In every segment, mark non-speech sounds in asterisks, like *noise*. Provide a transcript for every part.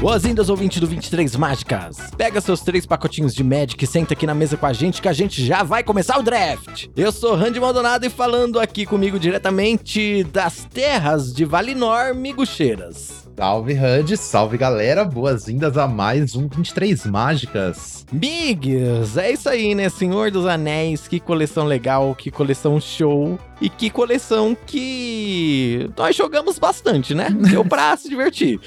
Boas-vindas, ouvinte do 23 Mágicas. Pega seus três pacotinhos de Magic e senta aqui na mesa com a gente que a gente já vai começar o draft. Eu sou Randy Maldonado e falando aqui comigo diretamente das terras de Valinor, Migucheiras. Salve, Randy, salve galera, boas-vindas a mais um 23 Mágicas. Migs, é isso aí, né? Senhor dos Anéis, que coleção legal, que coleção show e que coleção que nós jogamos bastante, né? *laughs* Deu pra se divertir.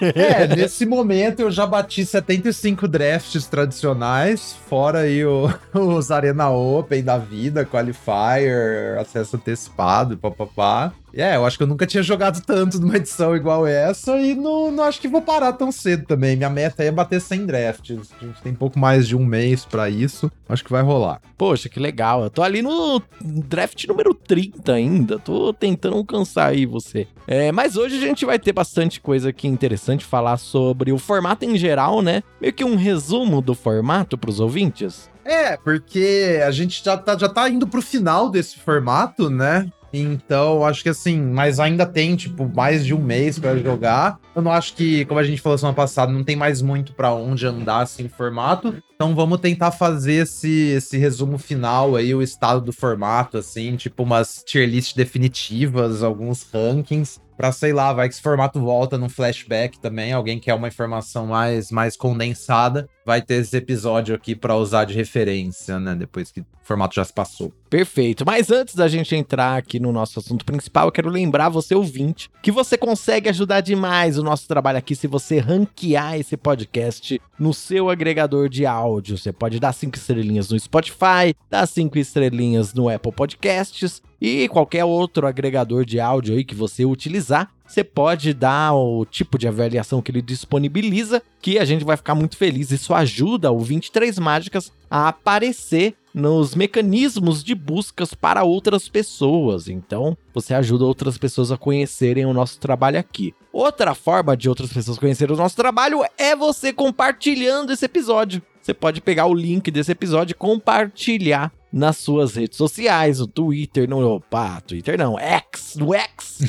É, nesse momento eu já bati 75 drafts tradicionais, fora aí o, *laughs* os Arena Open da vida, Qualifier, acesso antecipado papapá. É, eu acho que eu nunca tinha jogado tanto numa edição igual essa e não, não acho que vou parar tão cedo também. Minha meta é bater 100 drafts. A gente tem pouco mais de um mês para isso. Acho que vai rolar. Poxa, que legal. Eu tô ali no draft número 30 ainda. Tô tentando alcançar aí você. É, mas hoje a gente vai ter bastante coisa aqui interessante falar sobre o formato em geral, né? Meio que um resumo do formato pros ouvintes. É, porque a gente já tá, já tá indo pro final desse formato, né? Então, acho que assim, mas ainda tem, tipo, mais de um mês para jogar. Eu não acho que, como a gente falou semana passada, não tem mais muito para onde andar assim em formato. Então vamos tentar fazer esse, esse resumo final aí, o estado do formato, assim, tipo umas tier list definitivas, alguns rankings pra, sei lá, vai que esse formato volta no flashback também, alguém quer uma informação mais, mais condensada, vai ter esse episódio aqui para usar de referência, né, depois que o formato já se passou. Perfeito, mas antes da gente entrar aqui no nosso assunto principal, eu quero lembrar você ouvinte que você consegue ajudar demais o nosso trabalho aqui se você ranquear esse podcast no seu agregador de áudio. Você pode dar cinco estrelinhas no Spotify, dar cinco estrelinhas no Apple Podcasts e qualquer outro agregador de áudio aí que você utilizar, você pode dar o tipo de avaliação que ele disponibiliza, que a gente vai ficar muito feliz. Isso ajuda o 23 Mágicas a aparecer nos mecanismos de buscas para outras pessoas. Então, você ajuda outras pessoas a conhecerem o nosso trabalho aqui. Outra forma de outras pessoas conhecerem o nosso trabalho é você compartilhando esse episódio. Você pode pegar o link desse episódio e compartilhar nas suas redes sociais, no Twitter, no opa, Twitter não, X, no X.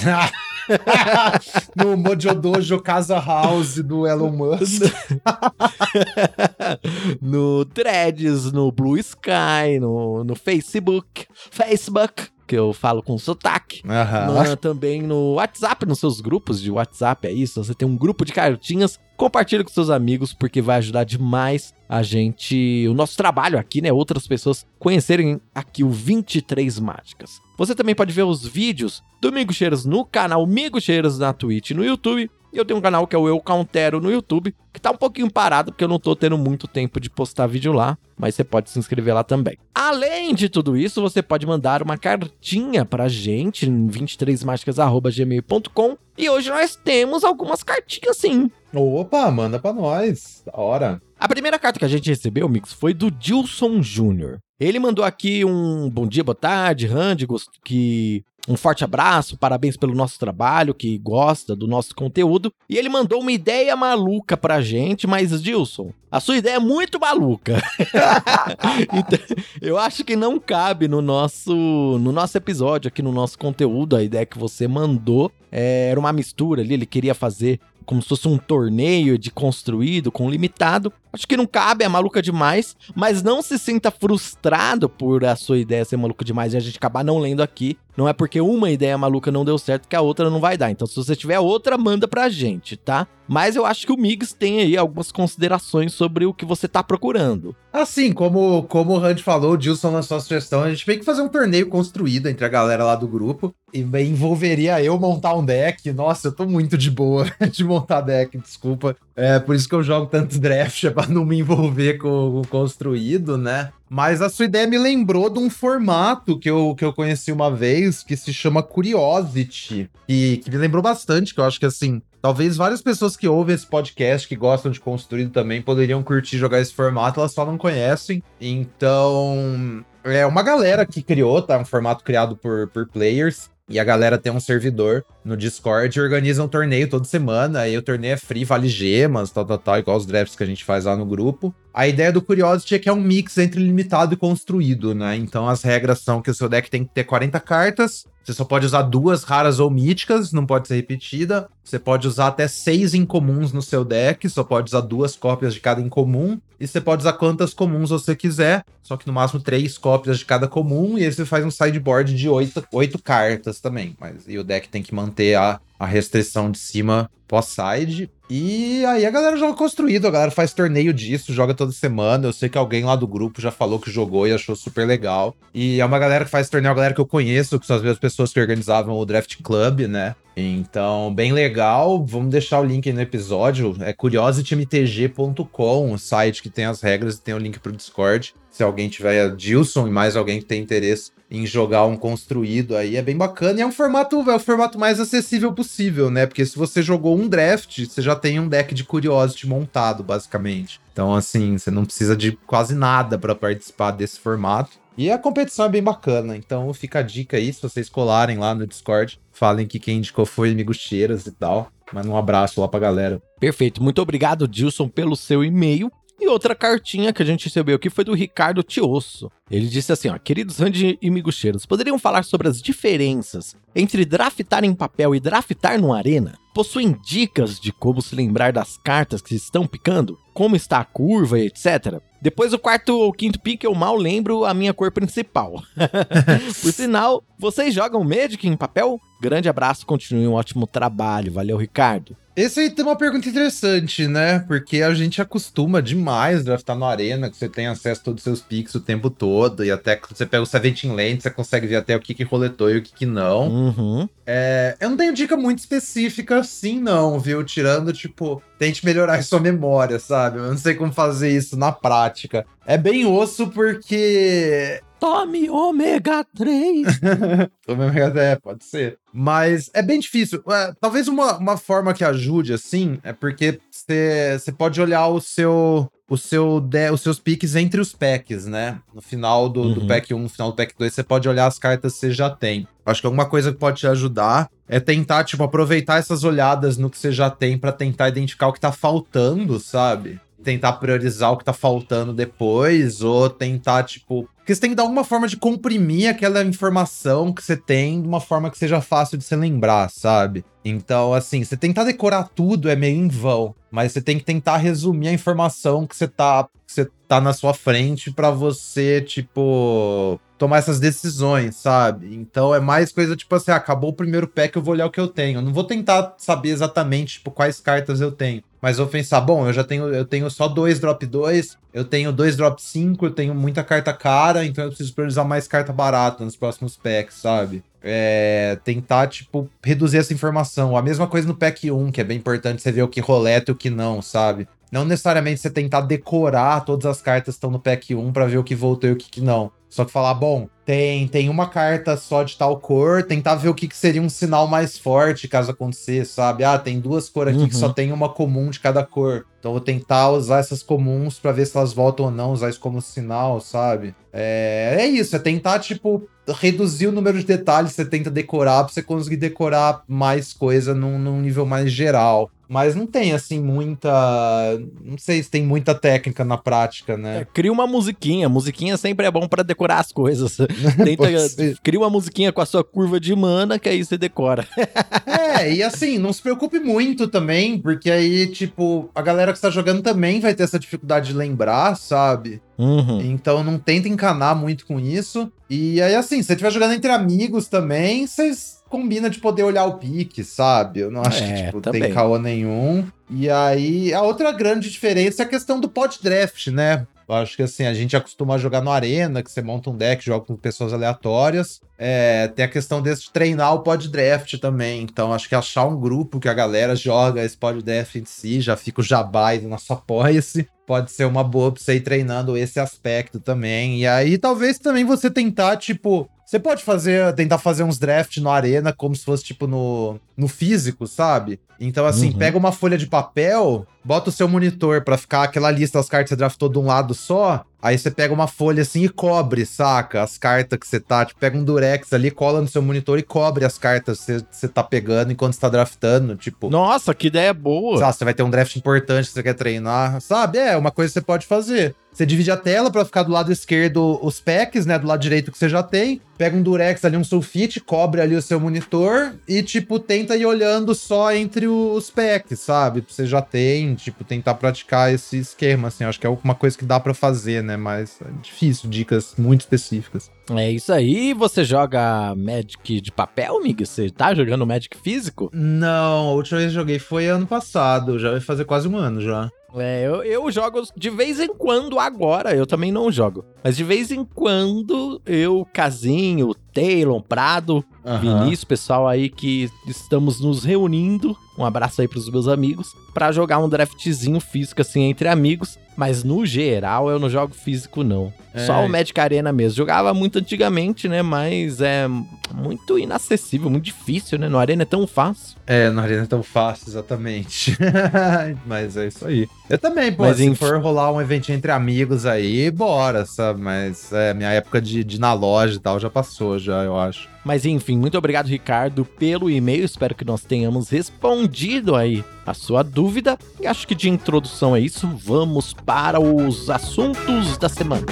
*laughs* no Mojodojo Casa House do Elon Musk. *laughs* no Threads, no Blue Sky, no, no Facebook, Facebook, que eu falo com sotaque. Uhum. também no WhatsApp, nos seus grupos de WhatsApp, é isso. Você tem um grupo de cartinhas, compartilhe com seus amigos, porque vai ajudar demais a gente, o nosso trabalho aqui, né? Outras pessoas conhecerem aqui o 23 Mágicas. Você também pode ver os vídeos do Migo Cheiras no canal Migo Cheiras na Twitch no YouTube. E eu tenho um canal que é o Eu Countero no YouTube, que tá um pouquinho parado porque eu não tô tendo muito tempo de postar vídeo lá, mas você pode se inscrever lá também. Além de tudo isso, você pode mandar uma cartinha pra gente em 23mágicas@gmail.com e hoje nós temos algumas cartinhas sim. Opa, manda pra nós. Da hora. A primeira carta que a gente recebeu, Mix, foi do Dilson Júnior. Ele mandou aqui um bom dia, boa tarde, Randy, que um forte abraço, parabéns pelo nosso trabalho, que gosta do nosso conteúdo. E ele mandou uma ideia maluca pra gente, mas Dilson, a sua ideia é muito maluca. *laughs* então, eu acho que não cabe no nosso, no nosso episódio, aqui no nosso conteúdo. A ideia que você mandou é, era uma mistura ali, ele queria fazer como se fosse um torneio de construído com limitado. Acho que não cabe, é maluca demais, mas não se sinta frustrado por a sua ideia ser maluca demais e a gente acabar não lendo aqui. Não é porque uma ideia maluca não deu certo que a outra não vai dar. Então, se você tiver outra, manda pra gente, tá? Mas eu acho que o Migs tem aí algumas considerações sobre o que você tá procurando. Assim, como, como o Randy falou, o Dilson lançou a sugestão, a gente tem que fazer um torneio construído entre a galera lá do grupo. E envolveria eu montar um deck. Nossa, eu tô muito de boa *laughs* de montar deck, desculpa. É por isso que eu jogo tanto draft, é pra não me envolver com o construído, né? Mas a sua ideia me lembrou de um formato que eu, que eu conheci uma vez, que se chama Curiosity. E que me lembrou bastante, que eu acho que assim, talvez várias pessoas que ouvem esse podcast, que gostam de construído também, poderiam curtir jogar esse formato, elas só não conhecem. Então, é uma galera que criou, tá? Um formato criado por, por players. E a galera tem um servidor no Discord e organiza um torneio toda semana. Aí o torneio é free, vale gemas, tal, tal, tal, igual os drafts que a gente faz lá no grupo. A ideia do Curiosity é que é um mix entre limitado e construído, né? Então as regras são que o seu deck tem que ter 40 cartas, você só pode usar duas raras ou míticas, não pode ser repetida. Você pode usar até seis incomuns no seu deck, só pode usar duas cópias de cada incomum. E você pode usar quantas comuns você quiser, só que no máximo três cópias de cada comum. E aí você faz um sideboard de oito, oito cartas também. Mas e o deck tem que manter a, a restrição de cima pós-side. E aí a galera joga construído, a galera faz torneio disso, joga toda semana. Eu sei que alguém lá do grupo já falou que jogou e achou super legal. E é uma galera que faz torneio, é uma galera que eu conheço, que são as mesmas pessoas que organizavam o Draft Club, né? Então, bem legal. Vamos deixar o link aí no episódio. É curiositymtg.com, o site que tem as regras e tem o link pro Discord. Se alguém tiver, Dilson e mais alguém que tem interesse em jogar um construído aí, é bem bacana. E é um formato, é o formato mais acessível possível, né? Porque se você jogou um draft, você já tem um deck de Curiosity montado, basicamente. Então, assim, você não precisa de quase nada para participar desse formato. E a competição é bem bacana, então fica a dica aí, se vocês colarem lá no Discord, falem que quem indicou foi Amigo Cheiras e tal. Manda um abraço lá pra galera. Perfeito, muito obrigado, Dilson, pelo seu e-mail. E outra cartinha que a gente recebeu aqui foi do Ricardo Tiosso. Ele disse assim, ó, queridos Randy e miguxeiros, poderiam falar sobre as diferenças entre draftar em papel e draftar no arena? Possuem dicas de como se lembrar das cartas que estão picando? Como está a curva e etc? Depois do quarto ou quinto pique, eu mal lembro a minha cor principal. *laughs* Por sinal, vocês jogam Magic em papel? Grande abraço, continue um ótimo trabalho. Valeu, Ricardo. Esse aí tem uma pergunta interessante, né? Porque a gente acostuma demais draftar no Arena, que você tem acesso a todos os seus picks o tempo todo, e até quando você pega o Seventeen Land, você consegue ver até o que, que roletou e o que, que não. Uhum. É, eu não tenho dica muito específica assim, não, viu? Tirando, tipo, tente melhorar a sua memória, sabe? Eu não sei como fazer isso na prática. É bem osso porque Tome ômega 3. *laughs* Tome ômega 3, pode ser. Mas é bem difícil. É, talvez uma, uma forma que ajude, assim, é porque você pode olhar o seu. O seu de, os seus piques entre os packs, né? No final do, uhum. do pack 1, no final do pack 2, você pode olhar as cartas que você já tem. Acho que alguma coisa que pode te ajudar é tentar, tipo, aproveitar essas olhadas no que você já tem para tentar identificar o que tá faltando, sabe? Tentar priorizar o que tá faltando depois, ou tentar, tipo. Porque você tem que dar alguma forma de comprimir aquela informação que você tem de uma forma que seja fácil de se lembrar, sabe? Então, assim, você tentar decorar tudo é meio em vão, mas você tem que tentar resumir a informação que você tá, que você tá na sua frente para você, tipo, tomar essas decisões, sabe? Então é mais coisa tipo assim, ah, acabou o primeiro pack, eu vou olhar o que eu tenho. Eu não vou tentar saber exatamente tipo quais cartas eu tenho. Mas vou pensar, bom, eu já tenho, eu tenho só dois drop 2, eu tenho dois drop 5, eu tenho muita carta cara, então eu preciso priorizar mais carta barata nos próximos packs, sabe? É, tentar, tipo, reduzir essa informação. A mesma coisa no pack 1, que é bem importante você ver o que roleta e o que não, sabe? Não necessariamente você tentar decorar todas as cartas que estão no pack 1 para ver o que voltou e o que, que não. Só que falar, bom, tem, tem uma carta só de tal cor, tentar ver o que, que seria um sinal mais forte caso acontecer, sabe? Ah, tem duas cores aqui uhum. que só uhum. tem uma comum de cada cor. Então vou tentar usar essas comuns para ver se elas voltam ou não, usar isso como sinal, sabe? É, é isso, é tentar, tipo, reduzir o número de detalhes que você tenta decorar pra você conseguir decorar mais coisa num, num nível mais geral. Mas não tem, assim, muita. Não sei se tem muita técnica na prática, né? É, cria uma musiquinha. Musiquinha sempre é bom para decorar as coisas. *laughs* Tenta, cria uma musiquinha com a sua curva de mana, que aí você decora. *laughs* é, e assim, não se preocupe muito também, porque aí, tipo, a galera que está jogando também vai ter essa dificuldade de lembrar, sabe? Uhum. Então não tenta encanar muito com isso. E aí, assim, se você estiver jogando entre amigos também, vocês combina de poder olhar o pique, sabe? Eu não acho é, que tipo, tem caô nenhum. E aí, a outra grande diferença é a questão do pod draft, né? Eu acho que assim, a gente acostuma a jogar no Arena, que você monta um deck, joga com pessoas aleatórias. É, tem a questão desse de treinar o pod draft também. Então, acho que achar um grupo que a galera joga esse pod draft em si, já fica o jabá e nosso apoia-se. Pode ser uma boa pra você ir treinando esse aspecto também. E aí, talvez também você tentar, tipo, você pode fazer, tentar fazer uns draft no arena como se fosse tipo no, no físico, sabe? Então assim, uhum. pega uma folha de papel, bota o seu monitor para ficar aquela lista das cartas que você draftou de um lado só, Aí você pega uma folha assim e cobre, saca? As cartas que você tá. Tipo, pega um durex ali, cola no seu monitor e cobre as cartas que você tá pegando enquanto você tá draftando. Tipo. Nossa, que ideia boa! Sabe, você vai ter um draft importante que você quer treinar. Sabe? É uma coisa que você pode fazer. Você divide a tela para ficar do lado esquerdo os packs, né? Do lado direito que você já tem. Pega um durex ali, um sulfite, cobre ali o seu monitor e, tipo, tenta ir olhando só entre os packs, sabe? Você já tem, tipo, tentar praticar esse esquema, assim. Acho que é uma coisa que dá para fazer, né? Mas é difícil, dicas muito específicas. É isso aí. Você joga Magic de papel, Mig? Você tá jogando Magic físico? Não, a última vez que joguei foi ano passado. Já vai fazer quase um ano já. É, eu, eu jogo de vez em quando agora, eu também não jogo. Mas de vez em quando eu, Casinho, Taylor, Prado, uhum. Vinícius, pessoal aí que estamos nos reunindo. Um abraço aí pros meus amigos. para jogar um draftzinho físico assim entre amigos. Mas no geral eu não jogo físico, não. É. Só o Magic Arena mesmo. Jogava muito antigamente, né? Mas é muito inacessível, muito difícil, né? No Arena é tão fácil. É, no Arena é tão fácil, exatamente. *laughs* Mas é isso aí. Eu também, pô, Mas, se enfim... for rolar um eventinho entre amigos aí, bora, sabe? Mas é, minha época de, de ir na loja e tal já passou, já, eu acho. Mas enfim, muito obrigado, Ricardo, pelo e-mail. Espero que nós tenhamos respondido aí a sua dúvida. E acho que de introdução é isso. Vamos para os assuntos da semana.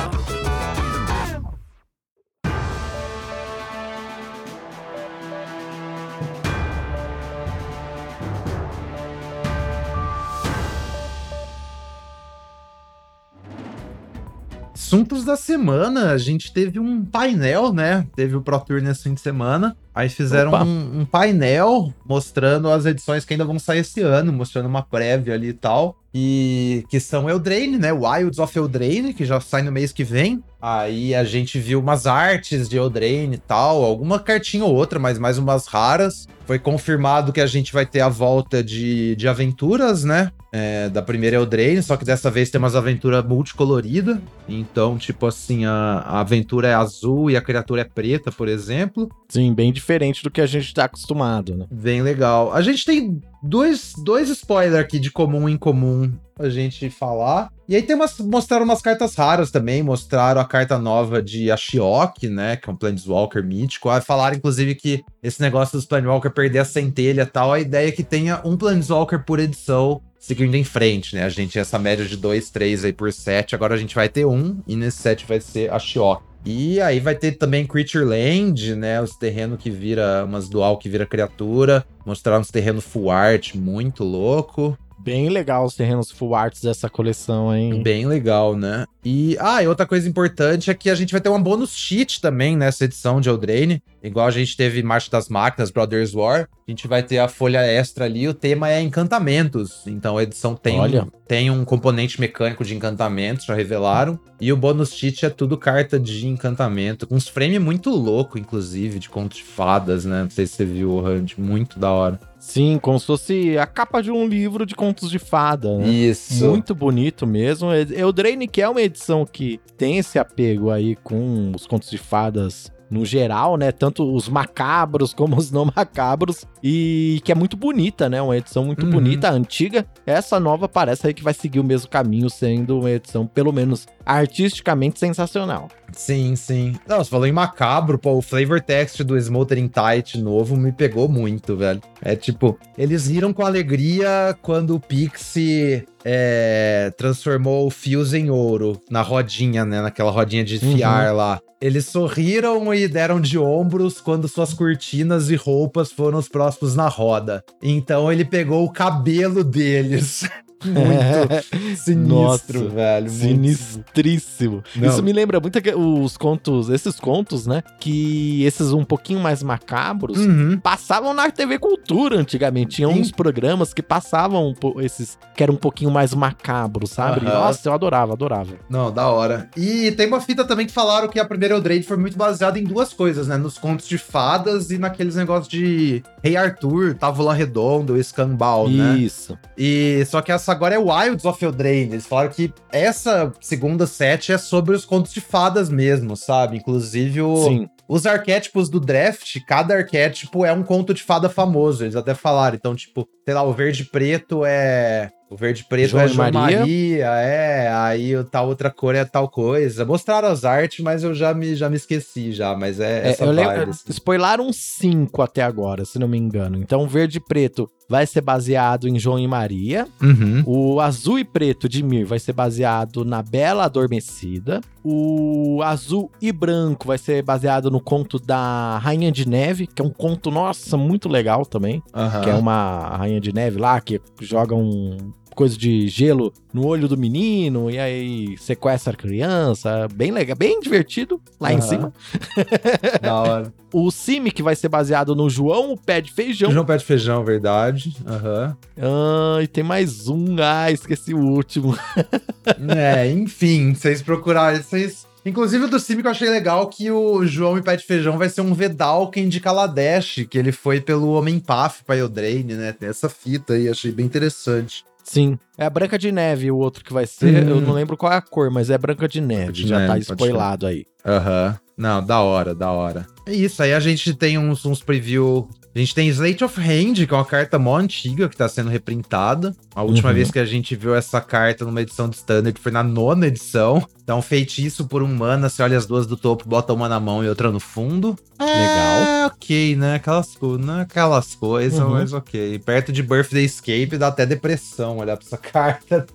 Assuntos da semana, a gente teve um painel, né? Teve o Pro Tour nesse fim de semana. Aí fizeram um, um, painel mostrando as edições que ainda vão sair esse ano, mostrando uma prévia ali e tal. E que são Eldraine, né? Wilds of Eldraine, que já sai no mês que vem. Aí a gente viu umas artes de Eldraine e tal, alguma cartinha ou outra, mas mais umas raras. Foi confirmado que a gente vai ter a volta de, de aventuras, né? É, da primeira Eldraine, só que dessa vez tem umas aventuras multicoloridas. Então, tipo assim, a, a aventura é azul e a criatura é preta, por exemplo. Sim, bem diferente do que a gente tá acostumado, né? Bem legal. A gente tem dois, dois spoilers aqui de comum em comum a gente falar. E aí tem umas, mostraram umas cartas raras também, mostraram a carta nova de Ashiok, né, que é um Planeswalker mítico. Aí falaram, inclusive, que esse negócio dos Planeswalker perder a centelha e tal, a ideia é que tenha um Planeswalker por edição seguindo em frente, né? A gente tinha essa média de 2, 3 aí por set, agora a gente vai ter um, e nesse set vai ser a Shiok. E aí vai ter também Creature Land, né? Os terrenos que vira, umas dual que vira criatura. Mostrar uns terrenos full art muito louco. Bem legal os terrenos full arts dessa coleção, hein? Bem legal, né? E, ah, e outra coisa importante é que a gente vai ter uma bônus cheat também nessa edição de Eldraine. Igual a gente teve Marcha das Máquinas, Brothers War. A gente vai ter a folha extra ali. O tema é encantamentos. Então a edição tem, Olha. Um, tem um componente mecânico de encantamentos, já revelaram. E o bônus cheat é tudo carta de encantamento. Com uns frames muito louco, inclusive, de contos de fadas, né? Não sei se você viu o Hunt. Muito da hora. Sim, como se fosse a capa de um livro de contos de fada, né? Isso. Muito bonito mesmo. Eldraine, que é uma edição que tem esse apego aí com os contos de fadas no geral, né? Tanto os macabros como os não macabros. E que é muito bonita, né? Uma edição muito uhum. bonita, antiga. Essa nova parece aí que vai seguir o mesmo caminho, sendo uma edição, pelo menos artisticamente, sensacional. Sim, sim. Não, você falou em macabro, pô, o flavor text do Smoldering Tight novo me pegou muito, velho. É tipo, eles riram com alegria quando o Pixie é, transformou o fios em ouro na rodinha, né? Naquela rodinha de fiar uhum. lá. Eles sorriram e deram de ombros quando suas cortinas e roupas foram os próximos na roda. Então ele pegou o cabelo deles *laughs* muito *laughs* sinistro, Nossa, velho. Sinistríssimo. Isso me lembra muito os contos, esses contos, né? Que esses um pouquinho mais macabros uhum. passavam na TV Cultura antigamente. Tinha uns programas que passavam esses que eram um pouquinho mais macabros, sabe? Uhum. Nossa, eu adorava, adorava. Não, da hora. E tem uma fita também que falaram que a primeira Eldrade foi muito baseada em duas coisas, né? Nos contos de fadas e naqueles negócios de Rei Arthur, Távola Redondo, Scanball, né? Isso. E só que essa essa agora é Wilds of Eldraine. Eles falaram que essa segunda set é sobre os contos de fadas mesmo, sabe? Inclusive o, Sim. os arquétipos do draft, cada arquétipo é um conto de fada famoso. Eles até falaram. Então, tipo, sei lá, o verde preto é O verde preto João é João Maria. Maria. é. Aí o tal outra cor é tal coisa. Mostraram as artes, mas eu já me, já me esqueci já. Mas é, É, essa eu vibe. lembro, assim. spoilaram cinco até agora, se não me engano. Então, verde preto vai ser baseado em João e Maria. Uhum. O azul e preto de Mir vai ser baseado na Bela Adormecida. O azul e branco vai ser baseado no conto da Rainha de Neve, que é um conto, nossa, muito legal também. Aham. Que é uma Rainha de Neve lá que joga um coisa de gelo no olho do menino e aí sequestra a criança. Bem legal, bem divertido lá em Aham. cima. *laughs* Da hora. O Simi, que vai ser baseado no João, o pé de feijão. João Pé de Feijão, verdade. Aham. Ah, e tem mais um. Ah, esqueci o último. *laughs* É, enfim, vocês procurarem, vocês... Inclusive o do Sim que eu achei legal que o João e Pé de Feijão vai ser um Vedalken de Kaladesh, que ele foi pelo Homem Paf pra Eldraine, né? Tem essa fita aí, achei bem interessante. Sim. É a Branca de Neve, o outro que vai ser. Hum. Eu não lembro qual é a cor, mas é Branca de Neve. de já tá Neve, pode spoilado aí. Aham. Não, da hora, da hora. É isso, aí a gente tem uns, uns preview. A gente tem Slate of Hand, que é uma carta mó antiga que tá sendo reprintada. A última Uhum. vez que a gente viu essa carta numa edição de Standard foi na nona edição. Então, feitiço por um mana, você olha as duas do topo, bota uma na mão e outra no fundo. Legal. É, ok, né? Aquelas, co- não é aquelas coisas, Uhum. mas ok. Perto de Birthday Escape dá até depressão olhar pra essa *laughs* carta.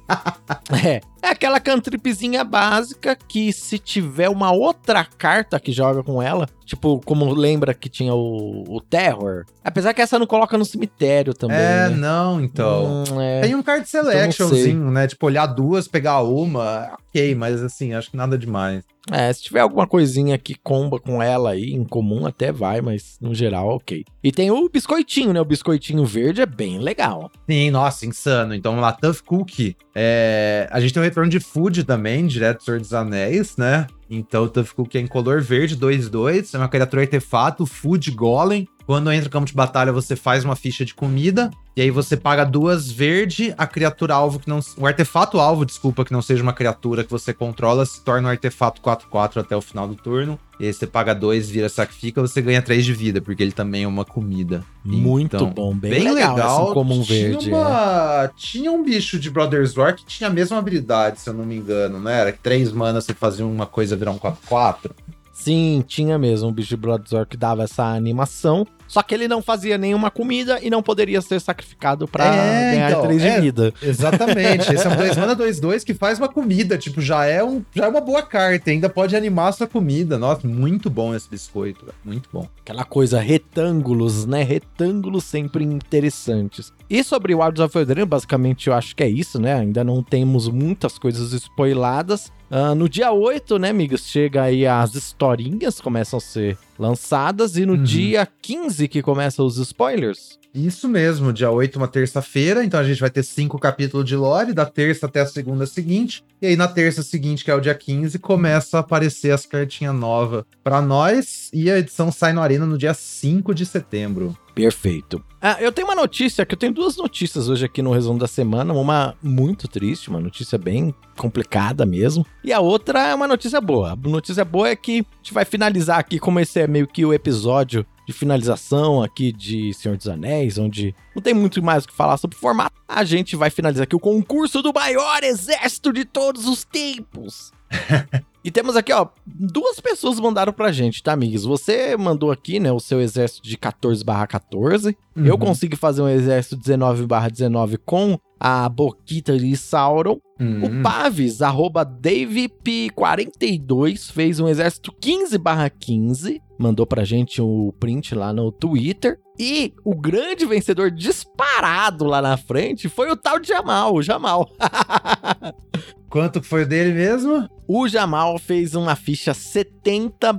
É. É aquela cantripzinha básica que se tiver uma outra carta que joga com ela, tipo, como lembra que tinha o, o Terror. Apesar que essa não coloca no cemitério também. é, né? não, então. Hum, é. Tem um card selectionzinho, né? Tipo, olhar duas, pegar uma, ok, mas assim, acho que nada demais. É, se tiver alguma coisinha que comba com ela aí, em comum até vai, mas no geral, ok. E tem o biscoitinho, né? O biscoitinho verde é bem legal. Sim, nossa, insano. Então, lá, Tough Cookie. É, a gente tem o retorno de Food também, direto do Senhor dos Anéis, né? Então, o Tough Cookie é em color verde, 2-2. É uma criatura artefato, Food Golem. Quando entra no campo de batalha, você faz uma ficha de comida. E aí você paga duas verde, a criatura alvo que não. O artefato alvo, desculpa, que não seja uma criatura que você controla, se torna um artefato 4-4 até o final do turno. E aí você paga dois, vira sacrifica, você ganha três de vida, porque ele também é uma comida. Muito Então, bom, bem, Bem, legal, legal. esse comum tinha verde. é. Uma... Tinha um bicho de Brothers War que tinha a mesma habilidade, se eu não me engano, né? Era que três manas você fazia uma coisa virar um 4-4. Sim, tinha mesmo um bicho de Bloodshot que dava essa animação. Só que ele não fazia nenhuma comida e não poderia ser sacrificado pra É, ganhar então, 3 de é. vida. Exatamente. Esse é um *laughs* 2 mana 2-2 que faz uma comida. Tipo, já é, um, já é uma boa carta. Ainda pode animar a sua comida. Nossa, muito bom esse biscoito. Muito bom. Aquela coisa, retângulos, né? Retângulos sempre interessantes. E sobre Wilds of Eldraine, basicamente eu acho que é isso, né? Ainda não temos muitas coisas spoiladas. Ah, no dia 8, né, amigos, chega aí as historinhas, começam a ser lançadas. E no Uhum. dia 15 que começam os spoilers. Isso mesmo, dia 8, uma terça-feira. Então a gente vai ter cinco capítulos de lore, da terça até a segunda seguinte. E aí na terça seguinte, que é o dia 15, começa a aparecer as cartinhas novas pra nós. E a edição sai no Arena no dia 5 de setembro. Perfeito. Ah, eu tenho uma notícia, que eu tenho duas notícias hoje aqui no resumo da semana. Uma muito triste, uma notícia bem complicada mesmo. E a outra é uma notícia boa. A notícia boa é que a gente vai finalizar aqui, como esse é meio que o episódio de finalização aqui de Senhor dos Anéis, onde não tem muito mais o que falar sobre o formato. A gente vai finalizar aqui o concurso do maior exército de todos os tempos. *laughs* E temos aqui, ó, duas pessoas mandaram pra gente, tá, amigos? Você mandou aqui, né, o seu exército de 14 14. Eu Uhum. consegui fazer um exército 19 19 com a Boquita de Sauron. Hum. O Paves, arroba DaveP42, fez um exército 15 15. Mandou pra gente o print lá no Twitter. E o grande vencedor disparado lá na frente foi o tal de Jamal, o Jamal. *laughs* Quanto foi o dele mesmo? O Jamal fez uma ficha 70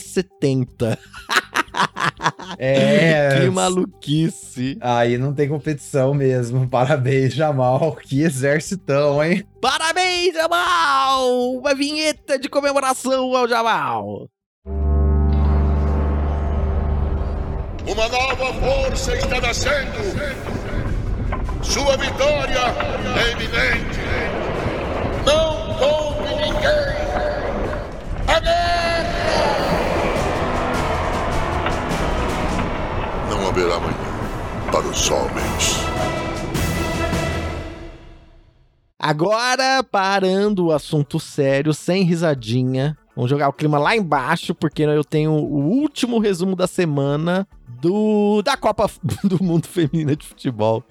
70. *laughs* É. que maluquice. Aí não tem competição mesmo. Parabéns, Jamal. Que exercitão, hein? Parabéns, Jamal! Uma vinheta de comemoração ao Jamal. Uma nova força está nascendo. Sua vitória é iminente. Não poupe ninguém. A guerra! Não haverá amanhã para os homens. Agora, parando o assunto sério, sem risadinha, vamos jogar o clima lá embaixo, porque eu tenho o último resumo da semana do da Copa *laughs* do Mundo Feminina de Futebol,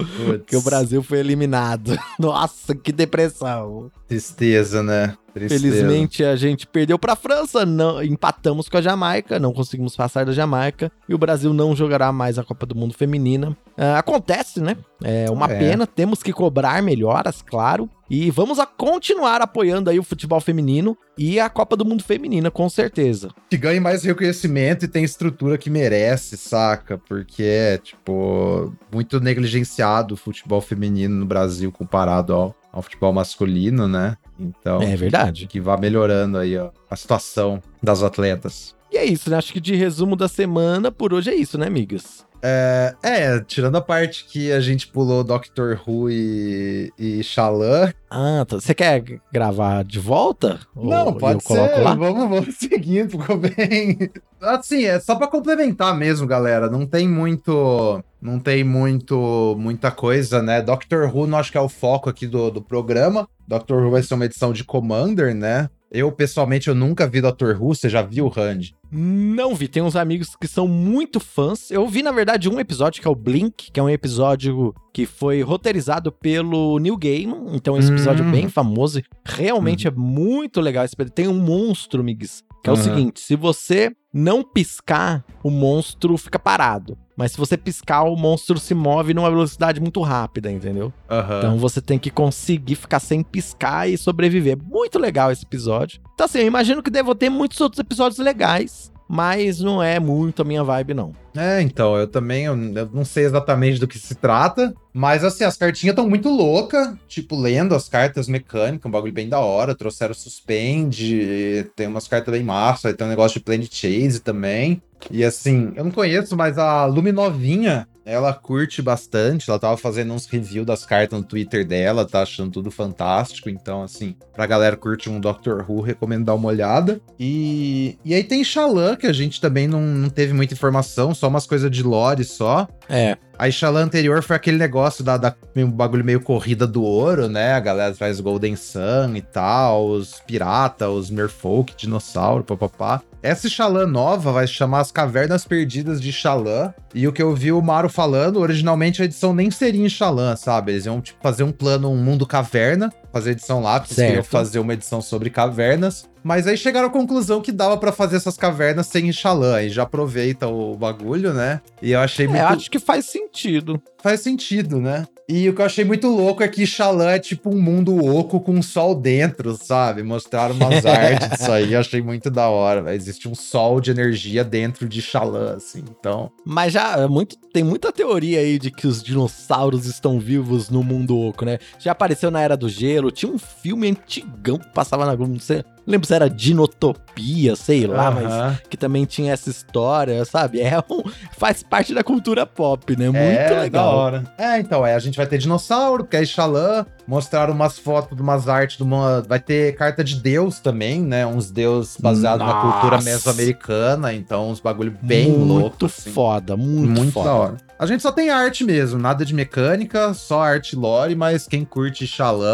que o Brasil foi eliminado. *laughs* Nossa, que depressão. Tristeza, né? Tristeza. Felizmente a gente perdeu para a França, não, empatamos com a Jamaica, não conseguimos passar da Jamaica e o Brasil não jogará mais a Copa do Mundo Feminina. Ah, acontece, né? É uma É. pena, temos que cobrar melhoras, claro. E vamos a continuar apoiando aí o futebol feminino e a Copa do Mundo Feminina, com certeza. que ganhe mais reconhecimento e tem estrutura que merece, saca? Porque é, tipo, muito negligenciado o futebol feminino no Brasil comparado ao, ao futebol masculino, né? Então, É verdade. que vá melhorando aí ó, a situação das atletas. E é isso, né? Acho que de resumo da semana, por hoje é isso, né, amigas? É, é, tirando a parte que a gente pulou Doctor Who e, e Shallan. Ah, tá. você quer gravar de volta? Não, Ou pode ser. lá? Vamos, vamos *laughs* seguindo, ficou bem. Assim, é só pra complementar mesmo, galera. Não tem muito. Não tem muito. muita coisa, né? Doctor Who não acho que é o foco aqui do, do programa. Doctor Who vai ser uma edição de Commander, né? Eu, pessoalmente, eu nunca vi Doctor Who. Você já viu, Randy? Não vi, tem uns amigos que são muito fãs. Eu vi, na verdade, um episódio que é o Blink, que é um episódio que foi roteirizado pelo Neil Gaiman. Então, esse episódio Hum. é bem famoso. e Realmente é muito legal. esse episódio. Tem um monstro, Migs. Que é o Uhum. seguinte: se você não piscar, o monstro fica parado. Mas se você piscar, o monstro se move numa velocidade muito rápida, entendeu? Aham. Então você tem que conseguir ficar sem piscar e sobreviver. Muito legal esse episódio. Então, assim, eu imagino que devo ter muitos outros episódios legais, mas não é muito a minha vibe, não. É, então, eu também eu, eu não sei exatamente do que se trata, mas assim, as cartinhas estão muito loucas, tipo, lendo as cartas mecânicas, um bagulho bem da hora, trouxeram Suspend, tem umas cartas bem massa, tem um negócio de Planet Chase também, e assim, eu não conheço, mas a Luminovinha, ela curte bastante, ela tava fazendo uns reviews das cartas no Twitter dela, tá achando tudo fantástico, então assim, pra galera que curte um Doctor Who, recomendo dar uma olhada. E, e aí tem Shallan, que a gente também não, não teve muita informação, só umas coisas de lore só. É. A Shallan anterior foi aquele negócio da, da um bagulho meio corrida do ouro, né? A galera traz Golden Sun e tal, os pirata, os merfolk, dinossauro, papapá. Essa Shallan nova vai se chamar As Cavernas Perdidas de Shallan. E o que eu vi o Maru falando, originalmente a edição nem seria em Shallan, sabe? Eles iam tipo, fazer um plano, um mundo caverna, fazer edição lá, porque eles queriam Certo. fazer uma edição sobre cavernas. Mas aí chegaram à conclusão que dava pra fazer essas cavernas sem Shallan. Aí já aproveita o bagulho, né? E eu achei É, muito acho que faz sentido. faz sentido, né? E o que eu achei muito louco é que Shallan é tipo um mundo oco com um sol dentro, sabe? Mostraram umas *laughs* artes disso aí, eu achei muito da hora. velho. Existe um sol de energia dentro de Shallan, assim. Então, Mas já é muito, tem muita teoria aí de que os dinossauros estão vivos no mundo oco, né? Já apareceu na Era do Gelo, tinha um filme antigão que passava na Globo, não sei, lembro se era Dinotopia, sei lá, mas aham. que também tinha essa história, sabe? É um, faz parte da cultura pop, né? Muito é, Da legal. hora. É, então, é, a gente vai ter dinossauro, que é Shallan. Mostraram umas fotos de umas artes de uma. Vai ter carta de Deus também, né? Uns deuses baseados na cultura mesoamericana. Então, uns bagulho bem muito louco. assim. foda, muito, Muito foda. da hora. A gente só tem arte mesmo, nada de mecânica, só arte lore, mas quem curte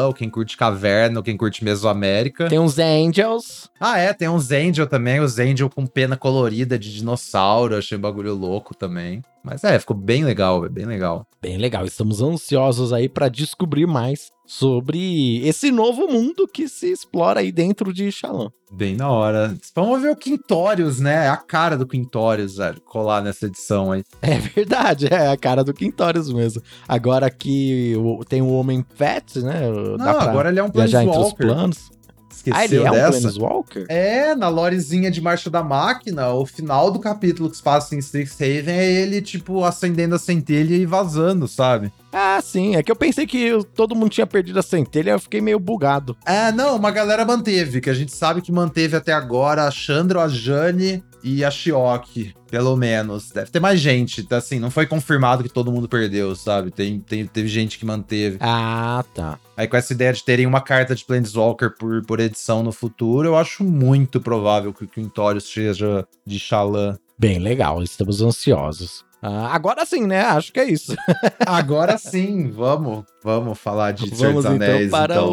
ou quem curte Caverna, quem curte Mesoamérica. Tem uns Angels. Ah, é, tem uns Angel também, os Angel com pena colorida de dinossauro, achei um bagulho louco também. Mas é, ficou bem legal, bem legal. Bem legal, estamos ansiosos aí pra descobrir mais sobre esse novo mundo que se explora aí dentro de Shalom. Bem da hora. Vamos ver o Quintorius, né? A cara do Quintorius, velho, colar nessa edição aí. É verdade, é a cara do Quintorius mesmo. Agora que tem o Homem Pet, né? Não, pra agora ele é um viajar entre os planos. Esqueceu ah, ele é um dessa? Planeswalker? É, na lorezinha de Marcha da Máquina, o final do capítulo que se passa em Strixhaven é ele, tipo, acendendo a centelha e vazando, sabe? Ah, sim. É que eu pensei que todo mundo tinha perdido a centelha, eu fiquei meio bugado. É, não, uma galera manteve, que a gente sabe que manteve até agora a Chandra, a Jane e a Shioki, pelo menos. Deve ter mais gente, tá, assim, não foi confirmado que todo mundo perdeu, sabe? Tem, tem, teve gente que manteve. Ah, tá. Aí com essa ideia de terem uma carta de Planeswalker por, por edição no futuro, eu acho muito provável que o Quintorius seja de Shallan. Bem legal, estamos ansiosos. Ah, agora sim, né? Acho que é isso. *laughs* Agora sim, vamos, vamos falar de Vamos dos Anéis. então para então.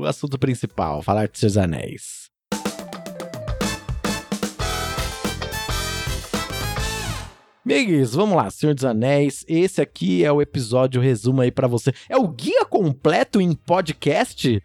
o assunto principal, falar de seus anéis. Migues, vamos lá, Senhor dos Anéis. Esse aqui é o episódio resumo aí pra você. É o guia completo em podcast?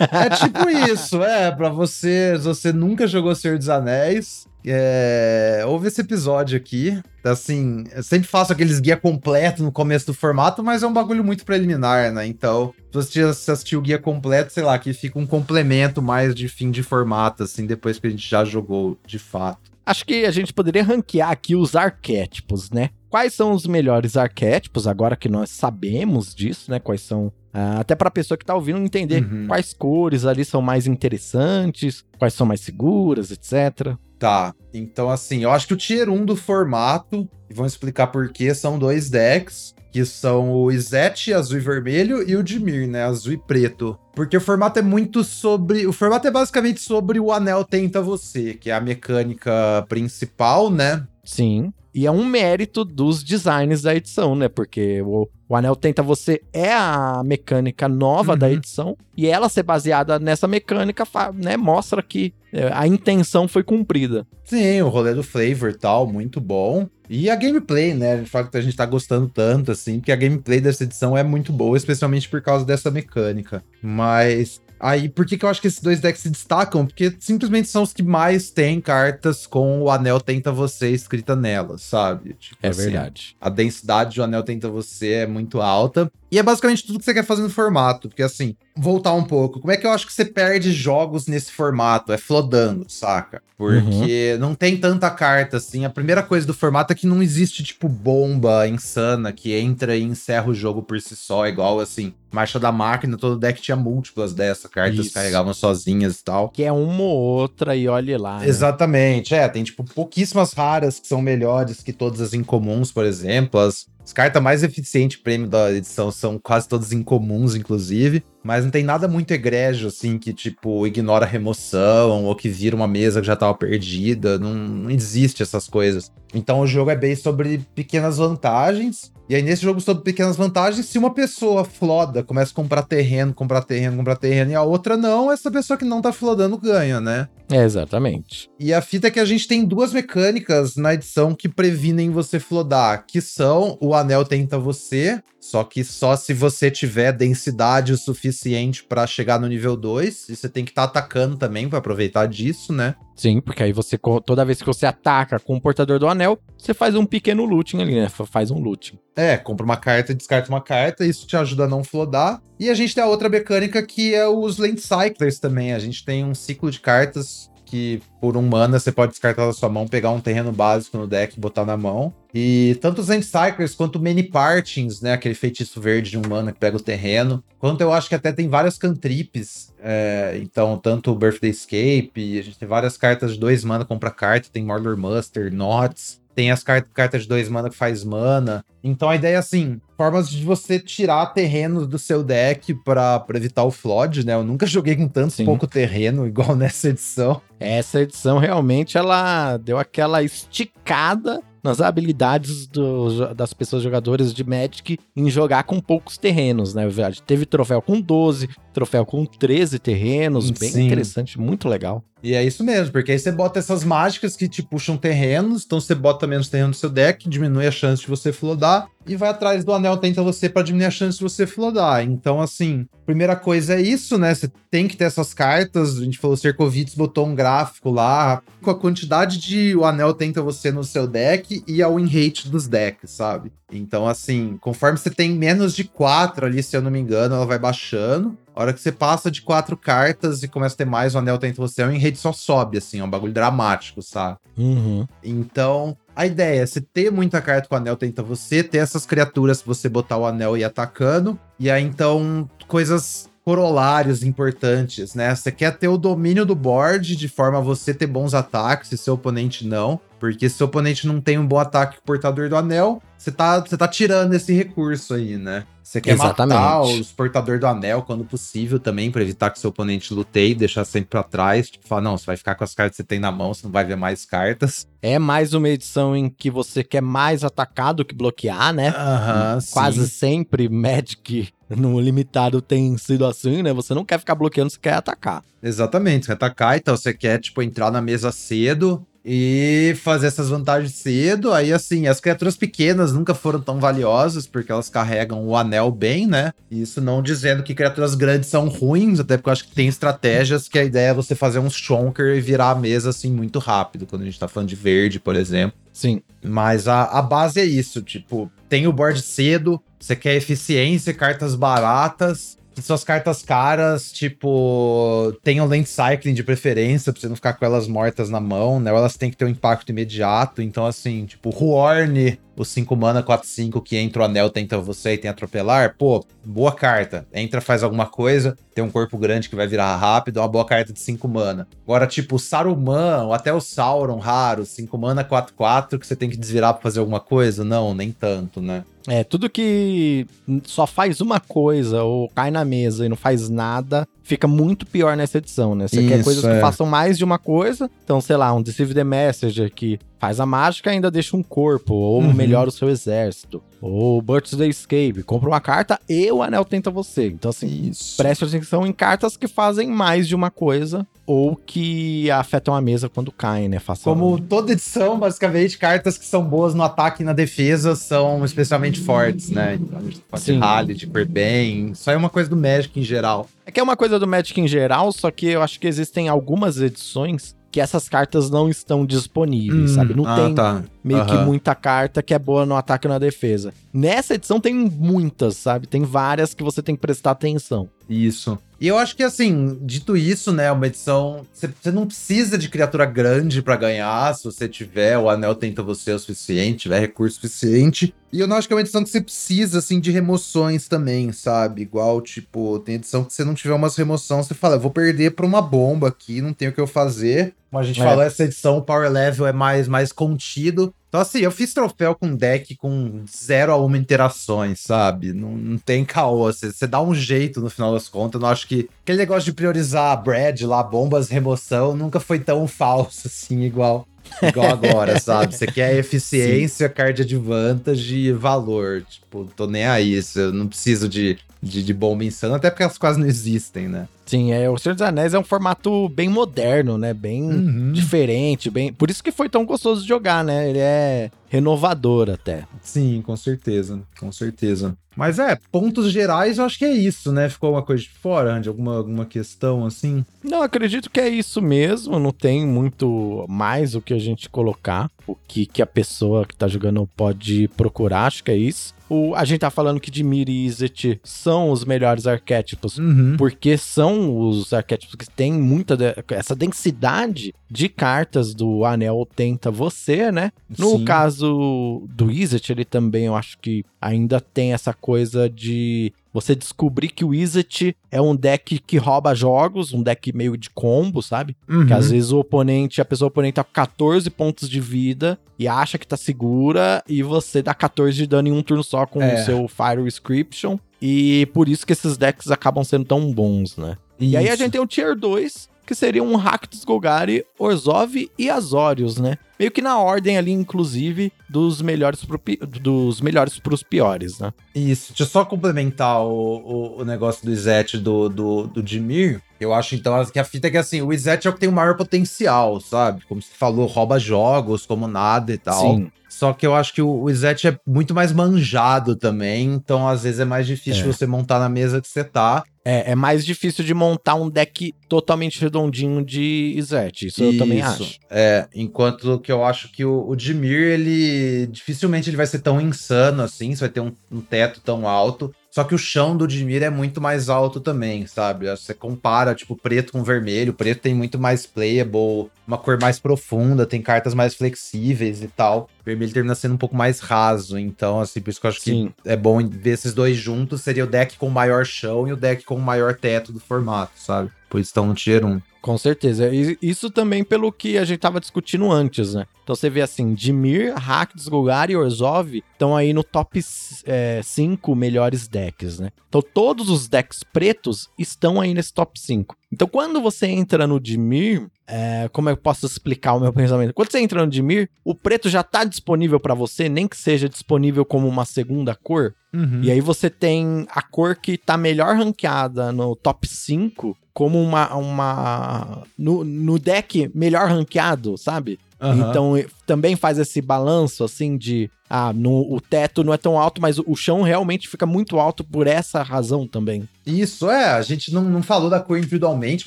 É tipo *laughs* isso, é, pra você, se você nunca jogou Senhor dos Anéis, é, ouve esse episódio aqui. Assim, eu sempre faço aqueles guia completo no começo do formato, mas é um bagulho muito preliminar, né? Então, se você assistiu o guia completo, sei lá, que fica um complemento mais de fim de formato, assim, depois que a gente já jogou de fato. Acho que a gente poderia ranquear aqui os arquétipos, né? Quais são os melhores arquétipos, agora que nós sabemos disso, né? Quais são. ah, até para a pessoa que tá ouvindo entender Uhum. quais cores ali são mais interessantes, quais são mais seguras, etc. Tá, então assim, eu acho que o tier 1 do formato, e vão explicar por quê, são dois decks, que são o Izete, azul e vermelho, e o Dimir, né, azul e preto. Porque o formato é muito sobre... O formato é basicamente sobre o Anel Tenta Você, que é a mecânica principal, né? Sim. E é um mérito dos designs da edição, né? Porque o, o Anel Tenta Você é a mecânica nova Uhum. da edição, e ela ser baseada nessa mecânica, né, mostra que a intenção foi cumprida. Sim, o rolê do flavor e tal, muito bom. E a gameplay, né? De fato, a gente tá gostando tanto, assim, que a gameplay dessa edição é muito boa, especialmente por causa dessa mecânica. Mas. Aí, por que, que eu acho que esses dois decks se destacam? Porque simplesmente são os que mais têm cartas com o Anel Tenta Você escrita nelas, sabe? Tipo É assim, verdade. a densidade do Anel Tenta Você é muito alta. E é basicamente tudo que você quer fazer no formato. Porque, assim, voltar um pouco. Como é que eu acho que você perde jogos nesse formato? É flodando, saca? Porque não tem tanta carta, assim. A primeira coisa do formato é que não existe, tipo, bomba insana que entra e encerra o jogo por si só. Igual, assim, Marcha da Máquina, todo deck tinha múltiplas dessa. Cartas Isso. carregavam sozinhas e tal. Que é uma ou outra e olhe lá. né? Exatamente, é, tem tipo pouquíssimas raras que são melhores que todas as incomuns, por exemplo. As, as cartas mais eficientes prêmio da edição são quase todas incomuns, inclusive. Mas não tem nada muito egrégio, assim, que tipo ignora a remoção ou que vira uma mesa que já tava perdida. Não, não existe essas coisas. Então o jogo é bem sobre pequenas vantagens. E aí, nesse jogo sobre pequenas vantagens, se uma pessoa floda começa a comprar terreno, comprar terreno, comprar terreno, e a outra não, essa pessoa que não tá flodando ganha, né? É, exatamente. E a fita é que a gente tem duas mecânicas na edição que previnem você flodar, que são o anel tenta você, só que só se você tiver densidade o suficiente pra chegar no nível 2, e você tem que estar atacando também pra aproveitar disso, né? Sim, porque aí você, toda vez que você ataca com o portador do anel, você faz um pequeno looting ali, né? Fa- Faz um looting. É, compra uma carta e descarta uma carta, isso te ajuda a não flodar. E a gente tem a outra mecânica que é os Land Cyclers também. A gente tem um ciclo de cartas que por um mana você pode descartar da sua mão, pegar um terreno básico no deck e botar na mão. E tanto os Land Cyclers quanto Many Partings, né? Aquele feitiço verde de um mana que pega o terreno. Quanto eu acho que até tem várias cantrips. é, então, tanto o Birthday Escape, a gente tem várias cartas de dois mana, compra carta, tem Mordor Muster, Knots. Tem as car- cartas de dois mana que faz mana. Então a ideia é assim: formas de você tirar terrenos do seu deck pra evitar o flood, né? Eu nunca joguei com tanto Sim. pouco terreno igual *laughs* nessa edição. Essa edição realmente ela deu aquela esticada nas habilidades do- das pessoas jogadoras de Magic em jogar com poucos terrenos, né? Teve troféu com 12, troféu com 13 terrenos, bem Sim. interessante, muito legal. E é isso mesmo, porque aí você bota essas mágicas que te puxam terrenos, então você bota menos terreno no seu deck, diminui a chance de você flodar, e vai atrás do anel tenta você pra diminuir a chance de você flodar. Então, assim, primeira coisa é isso, né? Você tem que ter essas cartas. A gente falou, o Cercovitz botou um gráfico lá com a quantidade de o anel tenta você no seu deck e a win rate dos decks, sabe? Então, assim, conforme você tem menos de quatro ali, se eu não me engano, ela vai baixando. A hora que você passa de quatro cartas e começa a ter mais o anel tenta você, a win rate só sobe, assim, é um bagulho dramático, sabe? Uhum. Então, a ideia é você ter muita carta com o anel tenta você, ter essas criaturas pra você botar o anel e ir atacando. E aí, então, coisas corolários importantes, né? Você quer ter o domínio do board de forma a você ter bons ataques e seu oponente não. Porque se o oponente não tem um bom ataque com o portador do anel, você tá, você tá tirando esse recurso aí, né? Você quer Exatamente. matar os portador do anel quando possível também, pra evitar que seu oponente luteie e deixar sempre pra trás. Tipo, falar, não, você vai ficar com as cartas que você tem na mão, você não vai ver mais cartas. É mais uma edição em que você quer mais atacar do que bloquear, né? Aham, Quase sempre Magic no limitado tem sido assim, né? Você não quer ficar bloqueando, você quer atacar. Exatamente, você quer atacar, então você quer, tipo, entrar na mesa cedo e fazer essas vantagens cedo. Aí, assim, as criaturas pequenas nunca foram tão valiosas, porque elas carregam o anel bem, né? Isso não dizendo que criaturas grandes são ruins, até porque eu acho que tem estratégias que a ideia é você fazer um Shonker e virar a mesa, assim, muito rápido, quando a gente tá falando de verde, por exemplo. Sim. Mas a, a base é isso, tipo, tem o board cedo, você quer eficiência, cartas baratas, suas cartas caras, tipo, tenham land cycling de preferência, pra você não ficar com elas mortas na mão, né? Ou elas têm que ter um impacto imediato. Então, assim, tipo, Ruorn, o 5 mana 4-5 que entra o anel, tenta você e tem atropelar, pô, boa carta. Entra, faz alguma coisa, tem um corpo grande que vai virar rápido, uma boa carta de 5 mana. Agora, tipo, Saruman, ou até o Sauron raro, 5 mana 4-4, que você tem que desvirar pra fazer alguma coisa? Não, nem tanto, né? É, tudo que só faz uma coisa ou cai na mesa e não faz nada, fica muito pior nessa edição, né? Você quer Isso, coisas é. que façam mais de uma coisa. Então, sei lá, um Deceive the Messenger que faz a mágica e ainda deixa um corpo, ou Uhum. melhora o seu exército. Ou Birthday Escape, compra uma carta e o anel tenta você. Então, assim, Isso. preste atenção em cartas que fazem mais de uma coisa ou que afetam a mesa quando caem, né? Façam Como toda edição, basicamente, cartas que são boas no ataque e na defesa são especialmente fortes, né? Então, a gente pode Sim. rally de bem. Isso aí é uma coisa do Magic em geral. É que é uma coisa do Magic em geral, só que eu acho que existem algumas edições que essas cartas não estão disponíveis, sabe? Não ah, tem tá. meio que Aham. muita carta que é boa no ataque e na defesa. Nessa edição tem muitas, sabe? Tem várias que você tem que prestar atenção. Isso. E eu acho que, assim, dito isso, né, uma edição. Você não precisa de criatura grande pra ganhar. Se você tiver, o anel tenta você o suficiente, tiver recurso suficiente. E eu não acho que é uma edição que você precisa, assim, de remoções também, sabe? Igual, tipo, tem edição que você não tiver umas remoções, você fala, eu vou perder pra uma bomba aqui, não tem o que eu fazer. Como a gente É. falou, essa edição, o power level é mais, mais contido. Então, assim, eu fiz troféu com deck com 0 a 1 interações, sabe? Não, não tem caô. Você, você dá um jeito no final das contas. Eu não acho que aquele negócio de priorizar a Brad lá, bombas, remoção, nunca foi tão *laughs* falso assim, igual. Igual agora, *laughs* sabe? Você quer eficiência, card advantage e valor. Tipo, tô nem aí. Eu não preciso de, de, de bomba insana, até porque elas quase não existem, né? Sim, é, o Senhor dos Anéis é um formato bem moderno, né? Bem Uhum. diferente, bem. Por isso que foi tão gostoso de jogar, né? Ele é renovador até. Sim, com certeza, com certeza. Mas é, pontos gerais eu acho que é isso, né? Ficou alguma coisa de fora, de alguma, alguma questão assim? Não, acredito que é isso mesmo. Não tem muito mais o que a gente colocar. O que, que a pessoa que tá jogando pode procurar, acho que é isso. O, a gente tá falando que Dimir e Izzet são os melhores arquétipos. Uhum. Porque são os arquétipos que têm muita. de- essa densidade de cartas do Anel Tenta Você, né? No Sim. caso do Izzet, ele também eu acho que ainda tem essa coisa de você descobrir que o Izzet é um deck que rouba jogos, um deck meio de combo, sabe? Uhum. Que às vezes o oponente, a pessoa oponente tá com 14 pontos de vida e acha que tá segura e você dá 14 de dano em um turno só com É. o seu Fire Inscription. E por isso que esses decks acabam sendo tão bons, né? E aí a Isso. gente tem o Tier 2, que seria um Rakdos Golgari, Orzhov e Azorius, né? Meio que na ordem ali, inclusive, dos melhores, pro, pi- dos melhores pros piores, né? Isso, deixa eu só complementar o, o, o negócio do Izete do, do, do Dimir. Eu acho, então, que a fita é que, assim, o Izete é o que tem o maior potencial, sabe? Como você falou, rouba jogos como nada e tal. Sim. Só que eu acho que o, o Izete é muito mais manjado também, então às vezes é mais difícil É. você montar na mesa que você tá. É, é mais difícil de montar um deck totalmente redondinho de Izet. Isso, eu também Isso. acho. É, enquanto que eu acho que o, o Dimir, ele dificilmente ele vai ser tão insano assim, você vai ter um, um teto tão alto. Só que o chão do Dimir é muito mais alto também, sabe? Você compara, tipo, preto com vermelho. Preto tem muito mais playable, uma cor mais profunda, tem cartas mais flexíveis e tal. O vermelho termina sendo um pouco mais raso. Então, assim, por isso que eu acho Sim. que é bom ver esses dois juntos. Seria o deck com maior chão e o deck com maior teto do formato, sabe? Por isso estão no tier 1. Com certeza. E Isso também pelo que a gente tava discutindo antes, né? Então você vê assim, Dimir, Rakdos, Golgari e Orzhov estão aí no top 5 melhores decks, né? Então todos os decks pretos estão aí nesse top 5. Então quando você entra no Dimir, é, como eu posso explicar o meu pensamento? Quando você entra no Dimir, o preto já tá disponível pra você, nem que seja disponível como uma segunda cor. E aí você tem a cor que tá melhor ranqueada no top 5 como uma. uma no, no deck melhor ranqueado, sabe? Aham. Então também faz esse balanço assim de. Ah, no, o teto não é tão alto, mas o, o chão realmente fica muito alto por essa razão também. Isso, é, a gente não, não falou da cor individualmente,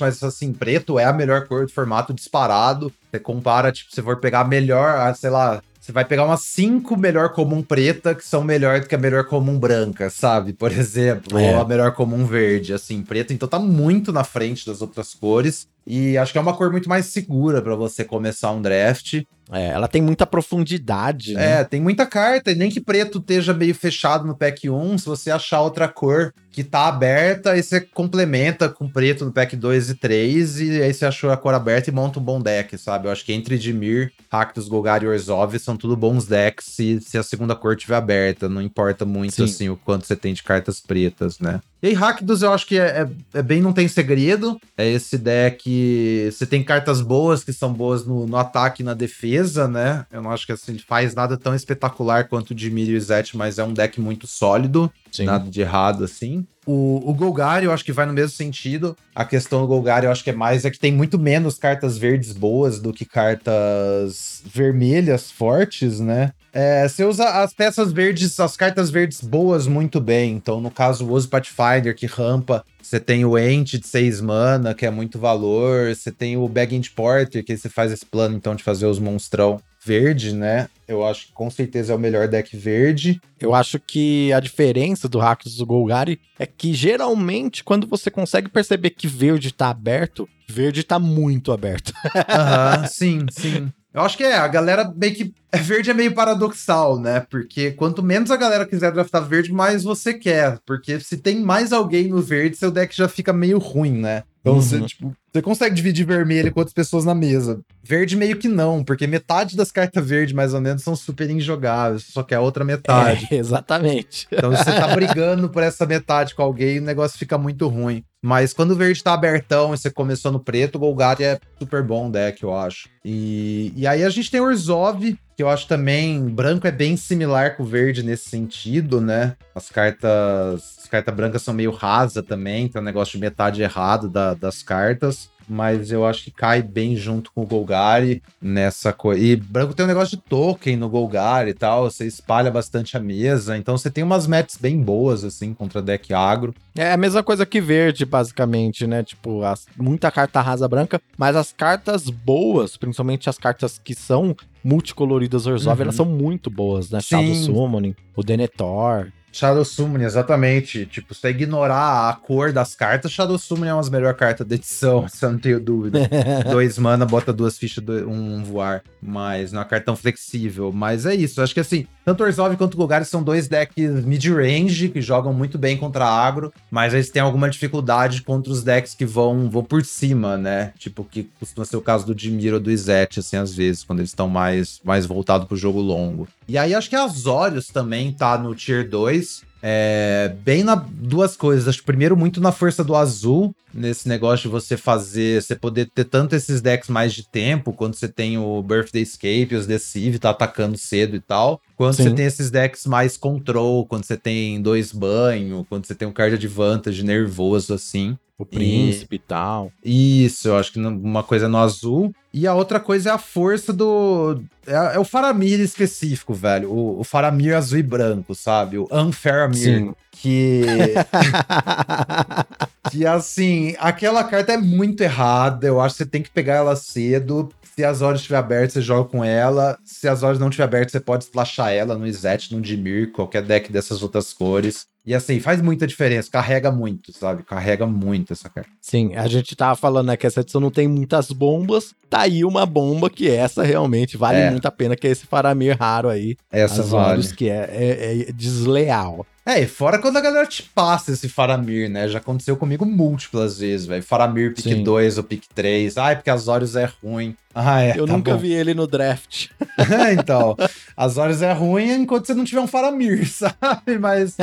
mas assim, preto é a melhor cor do formato disparado. Você compara, tipo, se for pegar a melhor, ah, sei lá, você vai pegar umas cinco melhor comum preta que são melhor do que a melhor comum branca, sabe? Por exemplo, É. ou a melhor comum verde, assim, preto, então tá muito na frente das outras cores. E acho que é uma cor muito mais segura pra você começar um draft. É, ela tem muita profundidade, né? É, tem muita carta, e nem que preto esteja meio fechado no pack 1, se você achar outra cor que tá aberta, aí você complementa com preto no pack 2 e 3, e aí você achou a cor aberta e monta um bom deck, sabe? Eu acho que entre Dimir, Rakdos, Golgari e Orzhov são tudo bons decks se, se a segunda cor estiver aberta, não importa muito, Sim. assim, o quanto você tem de cartas pretas, né? E aí, Rakdos eu acho que é, é- é bem não tem segredo. É esse deck. Você tem cartas boas que são boas no, no ataque e na defesa, né? Eu não acho que assim faz nada tão espetacular quanto o de Miri e Zet, mas é um deck muito sólido. Sim. Nada de errado, assim. O, o Golgari, eu acho que vai no mesmo sentido. A questão do Golgari, eu acho que é mais é que tem muito menos cartas verdes boas do que cartas vermelhas fortes, né? É, você usa as peças verdes, as cartas verdes boas muito bem. Então, no caso, o Ozo Pathfinder, que rampa. Você tem o Ent de 6 mana, que é muito valor. Você tem o Baggage Porter, que você faz esse plano, então, de fazer os monstrão verde, né? Eu acho que com certeza é o melhor deck verde. Eu acho que a diferença do Rakdos do Golgari é que geralmente quando você consegue perceber que verde tá aberto, verde tá muito aberto. Aham, *laughs* sim, sim. Eu acho que é, a galera meio que. É verde é meio paradoxal, né? Porque quanto menos a galera quiser draftar verde, mais você quer. Porque se tem mais alguém no verde, seu deck já fica meio ruim, né? Então Uhum. você, tipo, você consegue dividir vermelho com outras pessoas na mesa. Verde meio que não, porque metade das cartas verdes, mais ou menos, são super injogáveis. Só que a outra metade. É, *laughs* exatamente. Então, você tá brigando por essa metade com alguém, o negócio fica muito ruim. Mas quando o verde tá abertão e você começou no preto, o Golgari é super bom deck, eu acho. E, e aí a gente tem o Orzhov, que eu acho também. Branco é bem similar com o verde nesse sentido, né? As cartas. As cartas brancas são meio rasa também, tem um negócio de metade errado da- das cartas. Mas eu acho que cai bem junto com o Golgari nessa coisa. E branco tem um negócio de token no Golgari e tal. Você espalha bastante a mesa. Então você tem umas matches bem boas, assim, contra deck agro. É a mesma coisa que verde, basicamente, né? Tipo, as- muita carta rasa branca, mas as cartas boas, principalmente as cartas que são multicoloridas Orzhov, Uhum. elas são muito boas, né? Shadow Sim. Summoning, o Denethor. Shadow Summon, exatamente. Tipo, se você ignorar a cor das cartas, Shadow Summon é uma das melhores cartas da edição, *laughs* se eu não tenho dúvida. *laughs* Dois mana, bota duas fichas, um voar. Mas não é uma carta tão flexível. Mas é isso. Acho que assim, tanto Orzhov quanto Golgari são dois decks mid-range que jogam muito bem contra agro, mas eles têm alguma dificuldade contra os decks que vão, vão por cima, né? Tipo, que costuma ser o caso do Dimir ou do Izete, assim, às vezes, quando eles estão mais, mais voltados pro jogo longo. E aí acho que a Azorius também tá no Tier 2. É, bem na duas coisas. Acho que primeiro muito na força do azul, nesse negócio de você fazer, você poder ter tanto esses decks mais de tempo, quando você tem o Birthday Escape, os Deceive, tá atacando cedo e tal. Quando Sim. você tem esses decks mais control, quando você tem dois banho, quando você tem um card advantage nervoso assim. O príncipe e tal. Isso, eu acho que uma coisa é no azul. E a outra coisa é a força do. É, é o Faramir específico, velho. O, o Faramir azul e branco, sabe? O Unfaramir. Sim. Que. *laughs* que assim, aquela carta é muito errada. Eu acho que você tem que pegar ela cedo. Se as horas estiver aberta, você joga com ela. Se as horas não estiver aberta, você pode splashar ela no Izet, no Dimir, qualquer deck dessas outras cores. E assim, faz muita diferença, carrega muito, sabe? Carrega muito essa carta. Sim, a gente tava falando né, que essa edição não tem muitas bombas. Tá aí uma bomba que essa realmente vale É. muito a pena, que é esse Faramir raro aí. Essa As vale. olhos que é, é- é desleal. É, e fora quando a galera te passa esse Faramir, né? Já aconteceu comigo múltiplas vezes, velho. Faramir pick Sim. 2 ou pick 3. Ai, porque as Horus é ruim. Ah, é. Eu tá nunca bom. vi ele no draft. *laughs* então, as Horus é ruim enquanto você não tiver um Faramir, *laughs* sabe? Mas,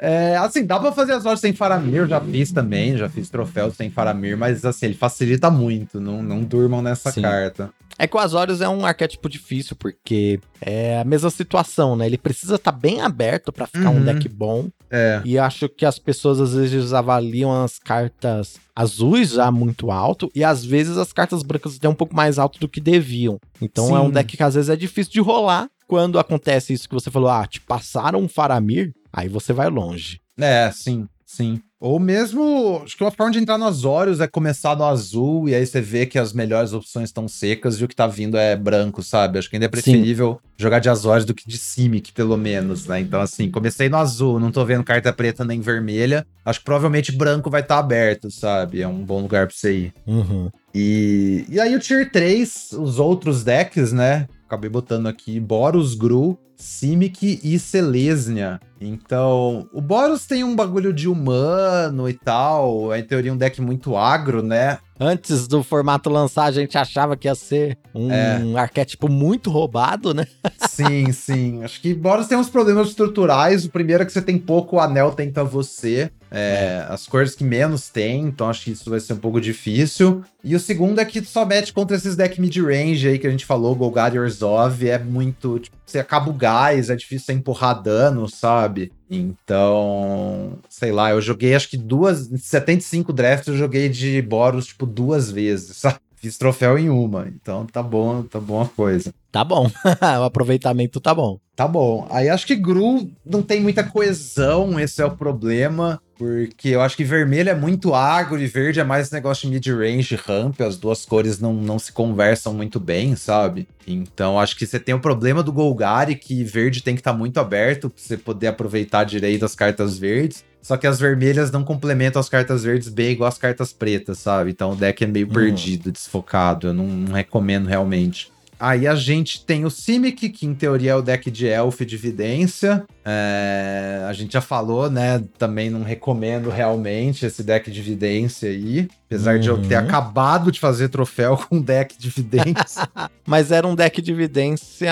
é, assim, dá pra fazer as Horus sem Faramir. Eu já fiz também, já fiz troféus sem Faramir, mas, assim, ele facilita muito. Não, não durmam nessa Sim. carta. É que o Azorius é um arquétipo difícil, porque é a mesma situação, né? Ele precisa estar bem aberto pra ficar um Uhum. deck bom. É. E acho que as pessoas às vezes avaliam as cartas azuis já muito alto, e às vezes as cartas brancas até um pouco mais alto do que deviam. Então é um Sim. deck que às vezes é difícil de rolar. Quando acontece isso que você falou, ah, te passaram um Faramir, aí você vai longe. É, sim, sim. Ou mesmo, acho que uma forma de entrar no Azorius é começar no azul e aí você vê que as melhores opções estão secas e o que tá vindo é branco, sabe? Acho que ainda é preferível jogar de Azorius do que de Simic, pelo menos, né? Então, assim, comecei no azul, não tô vendo carta preta nem vermelha. Acho que provavelmente branco vai estar aberto, sabe? É um bom lugar pra você ir. Uhum. E, e aí o Tier 3, os outros decks, né? Acabei botando aqui Boros, Gru, Simic e Selesnia. Então, o Boros tem um bagulho de humano e tal. É, em teoria, um deck muito agro, né? Antes do formato lançar, a gente achava que ia ser um É. arquétipo muito roubado, né? *laughs* Sim, sim. Acho que Boros tem uns problemas estruturais. O primeiro é que você tem pouco, o anel tenta você. É, As cores que menos tem, então acho que isso vai ser um pouco difícil. E o segundo é que tu só mete contra esses decks mid-range aí que a gente falou, Golgari e Orzhov, é muito. Tipo, você acaba o gás, é difícil você empurrar dano, sabe? Então, sei lá, eu joguei acho que duas. Em 75 drafts eu joguei de Boros, tipo, duas vezes, *laughs* sabe? Fiz troféu em uma, então tá bom, tá bom a coisa. Tá bom. *laughs* o aproveitamento tá bom. Tá bom. Aí acho que Gru não tem muita coesão, esse é o problema. Porque eu acho que vermelho é muito agro e verde é mais negócio de mid-range, ramp. As duas cores não, não se conversam muito bem, sabe? Então acho que você tem o problema do Golgari, que verde tem que estar muito aberto pra você poder aproveitar direito as cartas verdes. Só que as vermelhas não complementam as cartas verdes bem igual as cartas pretas, sabe? Então o deck é meio Hum. perdido, desfocado. Eu não, não recomendo realmente. Aí a gente tem o Simic, que em teoria é o deck de Elf de Vidência. É, a gente já falou, né? Também não recomendo realmente esse deck de Vidência aí. Apesar de eu ter Uhum. acabado de fazer troféu *laughs* com deck de Vidência. *laughs* Mas era um deck de evidência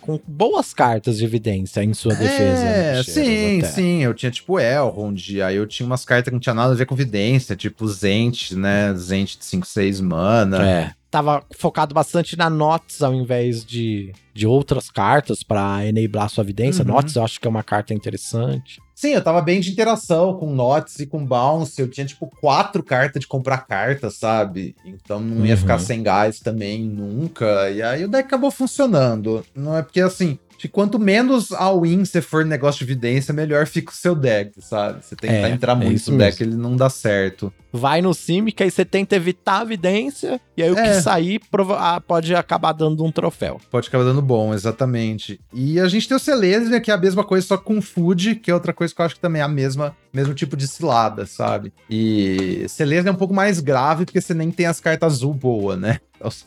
com boas cartas de evidência em sua defesa. É, né, sim, Cheiros, até. sim. Eu tinha tipo Elrond, aí eu tinha umas cartas que não tinha nada a ver com Vidência, tipo Zent, né? Zent de 5, 6 mana. É. Tava focado bastante na Nots ao invés de, de outras cartas pra enablar sua evidência. Uhum. Nots eu acho que é uma carta interessante. Sim, eu tava bem de interação com Notes e com Bounce. Eu tinha, tipo, quatro cartas de comprar cartas, sabe? Então não ia Uhum. ficar sem gás também nunca. E aí o deck acabou funcionando. Não é porque, assim, de quanto menos all-in você for negócio de evidência, melhor fica o seu deck, sabe? Você tentar É, entrar é muito no deck, ele não dá certo. Vai no Simic, aí você tenta evitar a evidência, e aí o É. que sair prova- ah, pode acabar dando um troféu. Pode acabar dando bom, exatamente. E a gente tem o Celestia, que é a mesma coisa, só com Food, que é outra coisa que eu acho que também é a mesma, mesmo tipo de cilada, sabe? E Celestia é um pouco mais grave, porque você nem tem as cartas azul boa, né?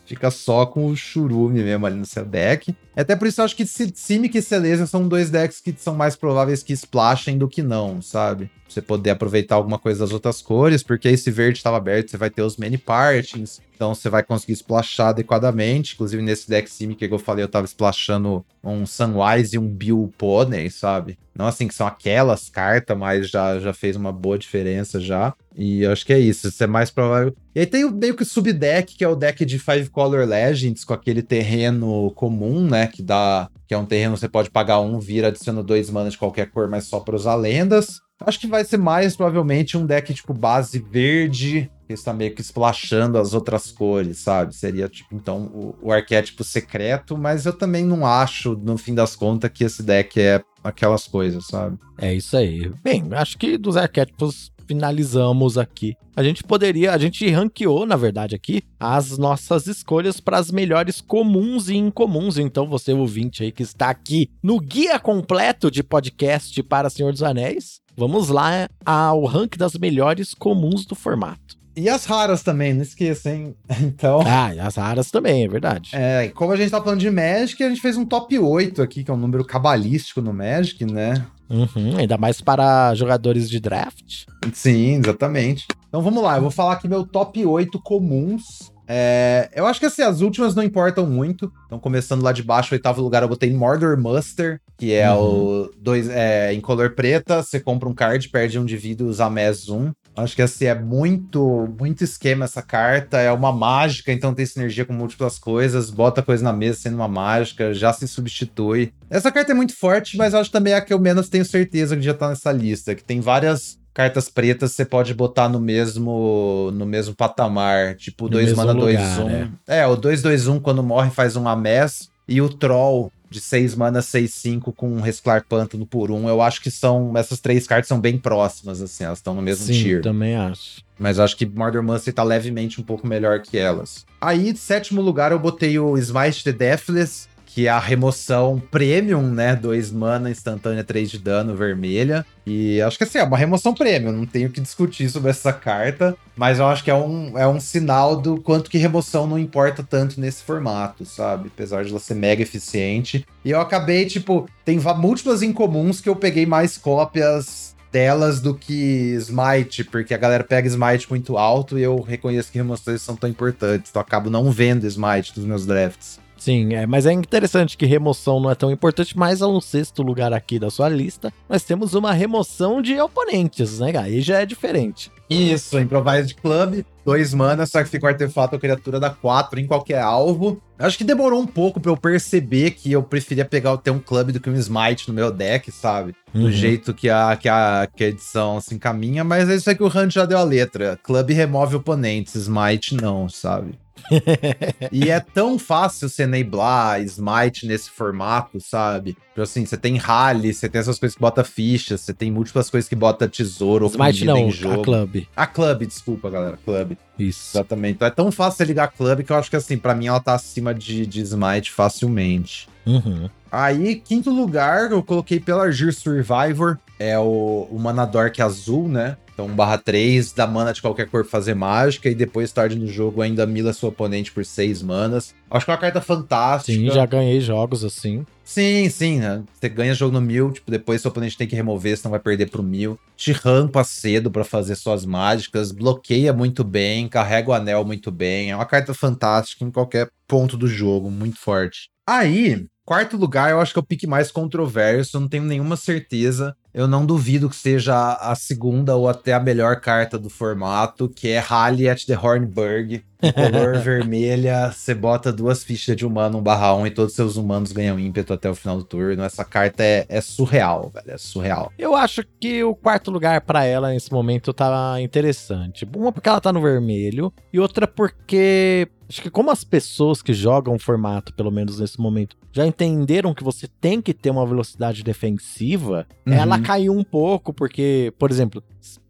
Fica só com o churume mesmo ali no seu deck. Até por isso eu acho que Si- Simic e Celestia são dois decks que são mais prováveis que splashem do que não, sabe? Você poder aproveitar alguma coisa das outras cores, porque esse verde estava aberto, você vai ter os many partings, então você vai conseguir splashar adequadamente. Inclusive nesse deck Simic que eu falei, eu tava splashando um Sunwise e um Bill Pony, sabe? Não assim que são aquelas cartas, mas já, já fez uma boa diferença já. E eu acho que é isso, isso é mais provável. E aí tem o meio que subdeck, que é o deck de Five Color Legends, com aquele terreno comum, né? Que dá. Que é um terreno que você pode pagar um, vira, adiciona dois manas de qualquer cor, mas só para usar lendas. Acho que vai ser mais provavelmente um deck tipo base verde, que está meio que splashando as outras cores, sabe? Seria tipo, então, o, o arquétipo secreto, mas eu também não acho, no fim das contas, que esse deck é aquelas coisas, sabe? É isso aí. Bem, acho que dos arquétipos finalizamos aqui. A gente poderia, a gente ranqueou, na verdade, aqui as nossas escolhas para as melhores comuns e incomuns. Então, você ouvinte aí que está aqui no guia completo de podcast para Senhor dos Anéis, vamos lá ao rank das melhores comuns do formato. E as raras também, não esqueça, hein? *laughs* Então. Ah, e as raras também, é verdade. É, como a gente tá falando de Magic, a gente fez um top 8 aqui, que é um número cabalístico no Magic, né? Uhum, ainda mais para jogadores de draft. Sim, exatamente. Então vamos lá, eu vou falar aqui meu top 8 comuns. É, eu acho que assim, as últimas não importam muito. Então, começando lá de baixo, oitavo lugar, eu botei Mordor Muster, que é Uhum. o dois, é, em color preta. Você compra um card, perde um de vida e usa mais um. Acho que assim, é muito, muito esquema essa carta. É uma mágica, então tem sinergia com múltiplas coisas. Bota coisa na mesa sendo uma mágica, já se substitui. Essa carta é muito forte, mas eu acho também a que eu menos tenho certeza que já tá nessa lista. Que tem várias cartas pretas você pode botar no mesmo no mesmo patamar. Tipo, No 2 mesmo mana 2 lugar, 1. é. É, o 2 2 1 quando morre faz um Amés. E o Troll de 6 mana 6 5 com um Resclar Pântano por 1. Eu acho que são essas três cartas são bem próximas assim, elas estão no mesmo Sim, tier. também acho. Mas acho que Mordor Muster tá levemente um pouco melhor que elas. Aí, sétimo lugar, eu botei o Smite the Deathless, que é a remoção premium, né? 2 mana, instantânea, 3 de dano, vermelha. E acho que assim, é uma remoção premium, não tenho que discutir sobre essa carta. Mas eu acho que é um, é um sinal do quanto que remoção não importa tanto nesse formato, sabe? Apesar de ela ser mega eficiente. E eu acabei, tipo, tem múltiplas incomuns que eu peguei mais cópias delas do que Smite, porque a galera pega Smite muito alto e eu reconheço que remoções são tão importantes, então eu acabo não vendo Smite dos meus drafts. Sim, é, mas é interessante que remoção não é tão importante, mas ao sexto lugar aqui da sua lista, nós temos uma remoção de oponentes, né? Aí já é diferente. Isso, Improvised Club, dois mana, sacrifica o artefato ou criatura dá quatro em qualquer alvo. Acho que demorou um pouco pra eu perceber que eu preferia pegar ter um club do que um smite no meu deck, sabe? Do Uhum. jeito que a, que, a, que a edição se encaminha, mas é isso aí que o Hunt já deu a letra. Club remove oponentes, smite não, sabe? *laughs* e é tão fácil você enablar Smite nesse formato, sabe? Tipo assim, você tem rally, você tem essas coisas que bota fichas, você tem múltiplas coisas que bota tesouro ou Smite não, em a jogo. Club. A Club, desculpa, galera. Club. Isso. Exatamente. Então é tão fácil você ligar a Club que eu acho que, assim, pra mim ela tá acima de, de Smite facilmente. Uhum. Aí, quinto lugar, eu coloquei Pelargir Survivor. É o, o Mana Dork azul, né? Então, 1 barra 3, dá mana de qualquer cor pra fazer mágica. E depois, tarde no jogo, ainda mila seu oponente por 6 manas. Acho que é uma carta fantástica. Sim, já ganhei jogos assim. Sim, sim, né? Você ganha jogo no mil, tipo, depois seu oponente tem que remover, senão vai perder pro mil. Te rampa cedo pra fazer suas mágicas, bloqueia muito bem, carrega o anel muito bem. É uma carta fantástica em qualquer ponto do jogo, muito forte. Aí, quarto lugar, eu acho que é o pique mais controverso, não tenho nenhuma certeza. Eu não duvido que seja a a segunda ou até a melhor carta do formato, que é Rally at the Hornburg. Color *laughs* vermelha, você bota duas fichas de humano 1 barra 1 e todos seus humanos ganham ímpeto até o final do turno. Essa carta é, é surreal, velho. É surreal. Eu acho que o quarto lugar pra ela nesse momento tá interessante. Uma porque ela tá no vermelho e outra porque acho que como as pessoas que jogam o formato, pelo menos nesse momento, já entenderam que você tem que ter uma velocidade defensiva, Uhum. ela caiu um pouco porque, por exemplo,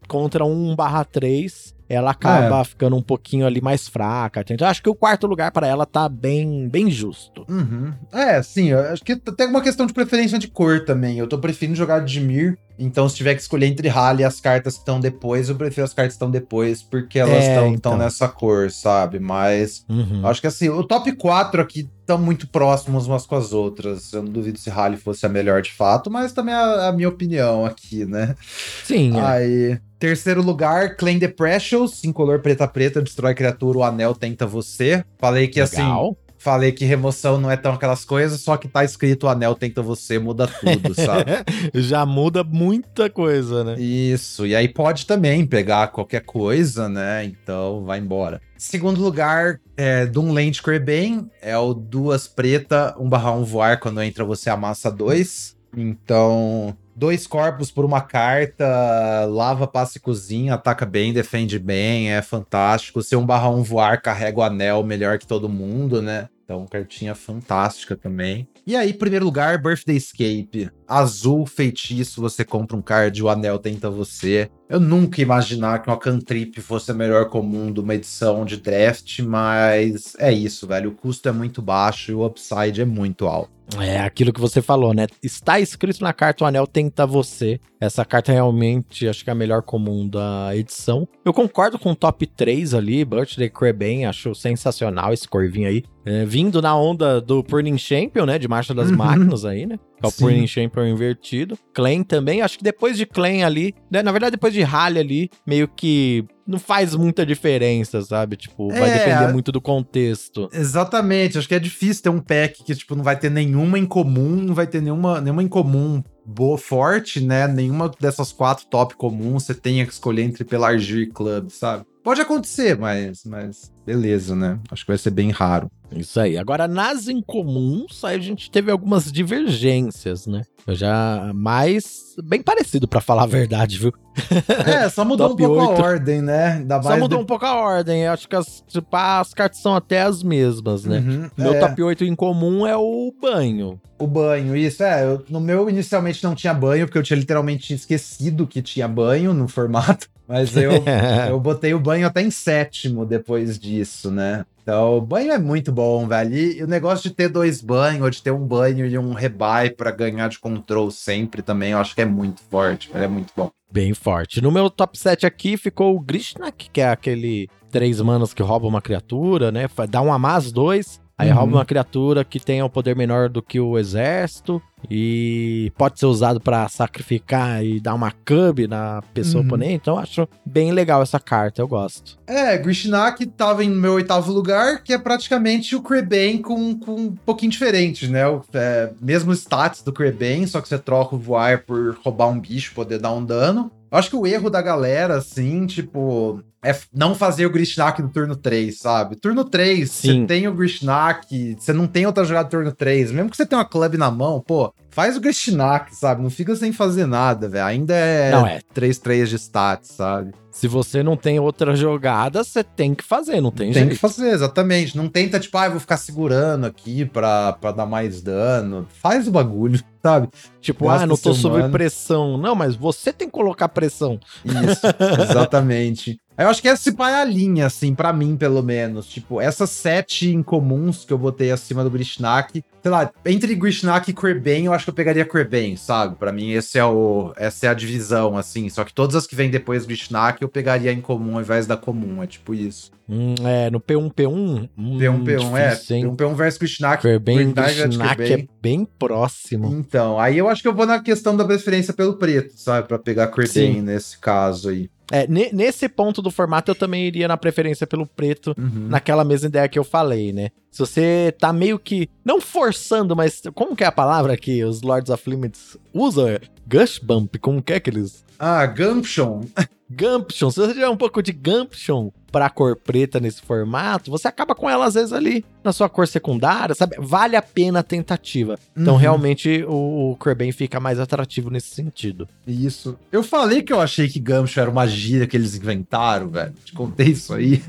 contra 1/3 ela acaba ficando um pouquinho ali mais fraca. Então, acho que o quarto lugar pra ela tá bem, bem justo. Uhum. É, sim, acho que tem uma questão de preferência de cor também. Eu tô preferindo jogar de Mir, então se tiver que escolher entre Rally e as cartas que estão depois, eu prefiro as cartas que estão depois, porque elas É, estão então. nessa cor, sabe? Mas Uhum. acho que assim, o top 4 aqui estão muito próximos umas com as outras. Eu não duvido se Rally fosse a melhor de fato, mas também é a, a minha opinião aqui, né? Sim, é. Aí, terceiro lugar, Claim the Precious, em color preta preta, destrói criatura, o anel tenta você. Falei que assim, Legal. Falei que remoção não é tão aquelas coisas, só que tá escrito o anel tenta você, muda tudo, sabe? *laughs* Já muda muita coisa, né? Isso, e aí pode também pegar qualquer coisa, né? Então vai embora. Segundo lugar, é Doomland Crebain, é o duas preta, 1 barra 1 voar, quando entra você amassa dois. Então, dois corpos por uma carta, lava, passa e cozinha, ataca bem, defende bem, é fantástico. Se 1 barra 1 voar, carrega o anel melhor que todo mundo, né? Então, cartinha fantástica também. E aí, primeiro lugar, Birthday Escape. azul feitiço, você compra um card, o anel tenta você. Eu nunca ia imaginar que uma cantrip fosse a melhor comum de uma edição de draft, mas é isso, velho. O custo é muito baixo e o upside é muito alto. É aquilo que você falou, né? Está escrito na carta o anel tenta você. Essa carta realmente acho que é a melhor comum da edição. Eu concordo com o top 3 ali, Birthday Creben, acho sensacional esse corvinho aí. É, vindo na onda do Purning Champion, né? De Marcha das uhum. Máquinas aí, né? Que é o Sim. Purning Champion invertido. Clan também, acho que depois de Clan ali, né? na verdade depois de Rally ali, meio que não faz muita diferença, sabe? Tipo, vai é, depender muito do contexto. Exatamente, acho que é difícil ter um pack que, tipo, não vai ter nenhuma em comum, não vai ter nenhuma, nenhuma em comum boa, forte, né? Nenhuma dessas quatro top comuns você tenha que escolher entre Pelargir e Club, sabe? Pode acontecer, mas, mas beleza, né? Acho que vai ser bem raro. Isso aí. Agora, nas incomuns, a gente teve algumas divergências, né? Eu já. Mais. Bem parecido, para falar a verdade, viu? É, só *laughs* mudou um pouco 8. a ordem, né? Da só mudou de... um pouco a ordem. Eu acho que as, tipo, as cartas são até as mesmas, né? Uhum, meu é. top 8 em comum é o banho. O banho, isso. É, eu, no meu inicialmente não tinha banho, porque eu tinha literalmente esquecido que tinha banho no formato. Mas eu, *laughs* eu botei o banho até em sétimo depois disso, né? Então, banho é muito bom, velho. E o negócio de ter dois banhos, ou de ter um banho e um rebuy para ganhar de control sempre também, eu acho que é muito forte, velho. É muito bom. Bem forte. No meu top 7 aqui ficou o Grishnak, que é aquele três manos que rouba uma criatura, né? Dá um a mais dois. Aí uhum. rouba uma criatura que tenha um poder menor do que o exército e pode ser usado para sacrificar e dar uma cub na pessoa uhum. oponente. Então acho bem legal essa carta, eu gosto. É, Grishnak tava em meu oitavo lugar, que é praticamente o Krebane com, com um pouquinho diferente, né? O, é, mesmo status do Krebane, só que você troca o voar por roubar um bicho, poder dar um dano. Eu acho que o erro da galera, assim, tipo, é não fazer o Grishnak no turno 3, sabe? Turno 3, Sim. você tem o Grishnak, você não tem outra jogada turno 3, mesmo que você tenha uma club na mão, pô, faz o Grishnak, sabe? Não fica sem fazer nada, velho. Ainda é, não, é 3-3 de stats, sabe? Se você não tem outra jogada, você tem que fazer, não tem, tem jeito. Tem que fazer, exatamente. Não tenta, tipo, ah, eu vou ficar segurando aqui pra, pra dar mais dano. Faz o bagulho, *laughs* sabe? Tipo, Gasta ah, não tô sob pressão. Não, mas você tem que colocar pressão. Isso, *laughs* exatamente. Eu acho que essa pai é a linha, assim, para mim, pelo menos. Tipo, essas sete incomuns que eu botei acima do Grishnak, sei lá, entre Grishnak e Creban, eu acho que eu pegaria Creban, sabe? Para mim, esse é o, essa é a divisão, assim. Só que todas as que vêm depois do Grishnak, eu pegaria em comum ao invés da comum, é tipo isso. Hum, é, no P1, P1. Hum, P1, P1, é. P1, P1 versus Grishnak. Creban, Grishnak é bem próximo. Então, aí eu acho que eu vou na questão da preferência pelo preto, sabe? Pra pegar Creban nesse caso aí. É, nesse ponto do formato eu também iria na preferência pelo preto, uhum. naquela mesma ideia que eu falei, né? Se você tá meio que, não forçando, mas como que é a palavra que os Lords of Limits usam? Gush Bump, como que é que eles... Ah, Gumption. *laughs* Gumption, se você tiver um pouco de Gumption pra cor preta nesse formato, você acaba com ela às vezes ali na sua cor secundária, sabe? Vale a pena a tentativa. Então, uhum. realmente, o, o fica mais atrativo nesse sentido. Isso. Eu falei que eu achei que Gumption era uma gíria que eles inventaram, velho. Te contei isso aí.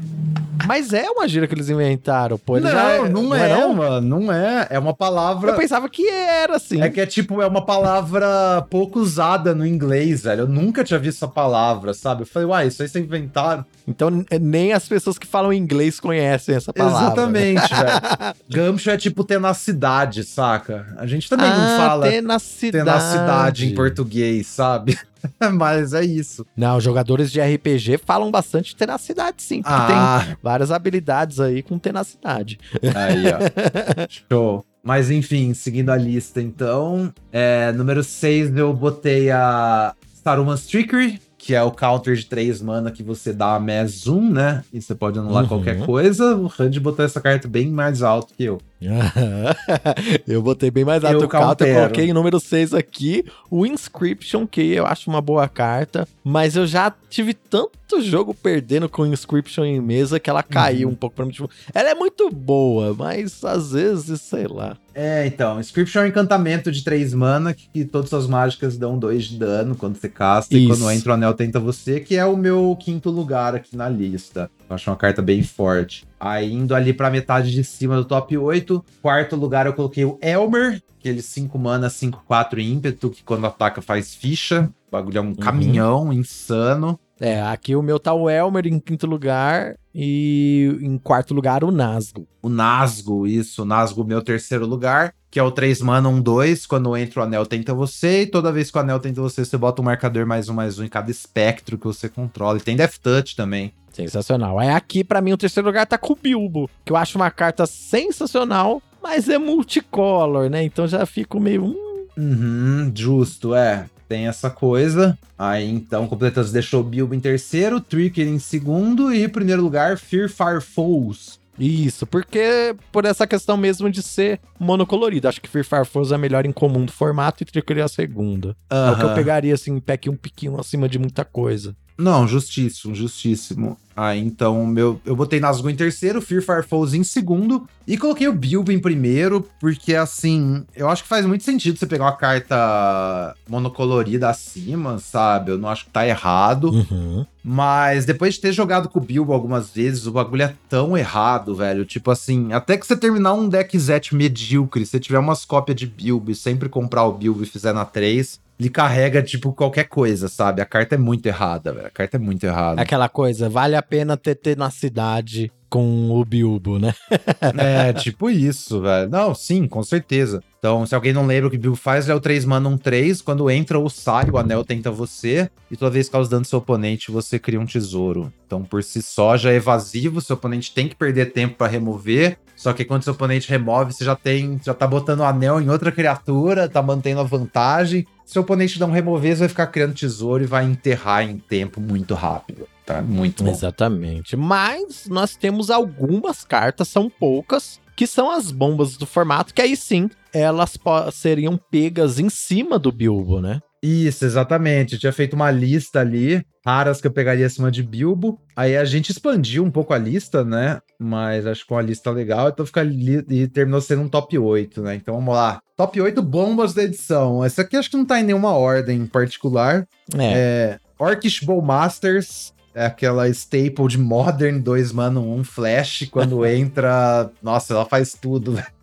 Mas é uma gíria que eles inventaram, pô. Não, já, é, não, não é, é mano. Não é. É uma palavra. Eu pensava que era, assim. É que é tipo, é uma palavra pouco usada no inglês, velho. Eu nunca tinha visto essa palavra, sabe? Eu falei, uai, isso aí vocês inventaram. Então, nem as pessoas que falam inglês conhecem essa palavra. Exatamente, *laughs* velho. Gamcho é tipo tenacidade, saca? A gente também ah, não fala tenacidade. tenacidade em português, sabe? *laughs* Mas é isso. Não, jogadores de RPG falam bastante tenacidade, sim. Porque ah. tem várias habilidades aí com tenacidade. Aí, ó. *laughs* Show. Mas enfim, seguindo a lista, então. É, número 6 eu botei a Saruman's Trickery, que é o counter de 3 mana que você dá mais um, né? E você pode anular uhum. qualquer coisa. O Hand botou essa carta bem mais alto que eu. *laughs* eu botei bem mais alto eu o counter, eu coloquei em número 6 aqui, o Inscription, que eu acho uma boa carta, mas eu já tive tanto jogo perdendo com Inscription em mesa que ela caiu uhum. um pouco pra mim. Tipo, ela é muito boa, mas às vezes, sei lá. É, então, Inscription é um encantamento de 3 mana que, que todas as mágicas dão 2 de dano quando você casta Isso. e quando entra o anel tenta você, que é o meu quinto lugar aqui na lista. Eu acho uma carta bem forte. Aí indo ali pra metade de cima do top 8. Quarto lugar eu coloquei o Elmer, aquele 5 mana, 5, 4 ímpeto, que quando ataca faz ficha. O bagulho é um caminhão insano. É, aqui o meu tá o Elmer em quinto lugar e em quarto lugar o Nazgûl. O Nazgûl, isso, o Nazgûl meu terceiro lugar, que é o 3 mana, 1, 2, quando entra o anel tenta você, e toda vez que o anel tenta você, você bota um marcador mais um, mais um em cada espectro que você controla. E tem Death Touch também. Sensacional. Aí aqui, pra mim, o terceiro lugar tá com o Bilbo, que eu acho uma carta sensacional, mas é multicolor, né? Então já fico meio... hum, Uhum, justo, é. Tem essa coisa. Aí então, Completas deixou Bilbo em terceiro, Tricker em segundo e em primeiro lugar, Fear Fire Foes. Isso, porque por essa questão mesmo de ser monocolorido. Acho que Fear Fire Foes é a melhor em comum do formato e Trickery é a segunda. É o que eu pegaria, assim, pack um piquinho acima de muita coisa. Não, justíssimo, justíssimo. Aí então, meu, eu botei Nazgûl em terceiro, Fear Fire Foes em segundo e coloquei o Bilbo em primeiro, porque assim, eu acho que faz muito sentido você pegar uma carta monocolorida acima, sabe? Eu não acho que tá errado. Uhum. Mas depois de ter jogado com o Bilbo algumas vezes, o bagulho é tão errado, velho. Tipo assim, até que você terminar um deck Zet medíocre, se tiver umas cópias de Bilbo e sempre comprar o Bilbo e fizer na 3, ele carrega, tipo, qualquer coisa, sabe? A carta é muito errada, velho. A carta é muito errada. Aquela coisa, vale a pena ter tenacidade com o Bilbo, né? *laughs* É, tipo isso, velho. Não, sim, com certeza. Então, se alguém não lembra o que o Bilbo faz, ele é o 3 mana 1 3. Quando entra ou sai, o anel tenta você. E toda vez que causa dano do seu oponente, você cria um tesouro. Então, por si só, já é evasivo. Seu oponente tem que perder tempo pra remover. Só que quando seu oponente remove, você já tem. Já tá botando o anel em outra criatura, tá mantendo a vantagem. Se seu oponente não remover, você vai ficar criando tesouro e vai enterrar em tempo muito rápido. Tá? Muito bom. Exatamente. Mas nós temos algumas cartas, são poucas, que são as bombas do formato, que aí sim, elas seriam pegas em cima do Bilbo, né? Isso, exatamente. Eu tinha feito uma lista ali, raras que eu pegaria acima de Bilbo. Aí a gente expandiu um pouco a lista, né? Mas acho que uma lista legal, então fica ali e terminou sendo um top 8, né? Então vamos lá. Top 8 bombas da edição. Essa aqui acho que não tá em nenhuma ordem em particular. É. É, Orcish Bowmasters. É aquela staple de Modern 2 mana 1 Flash. Quando *laughs* entra. Nossa, ela faz tudo, velho.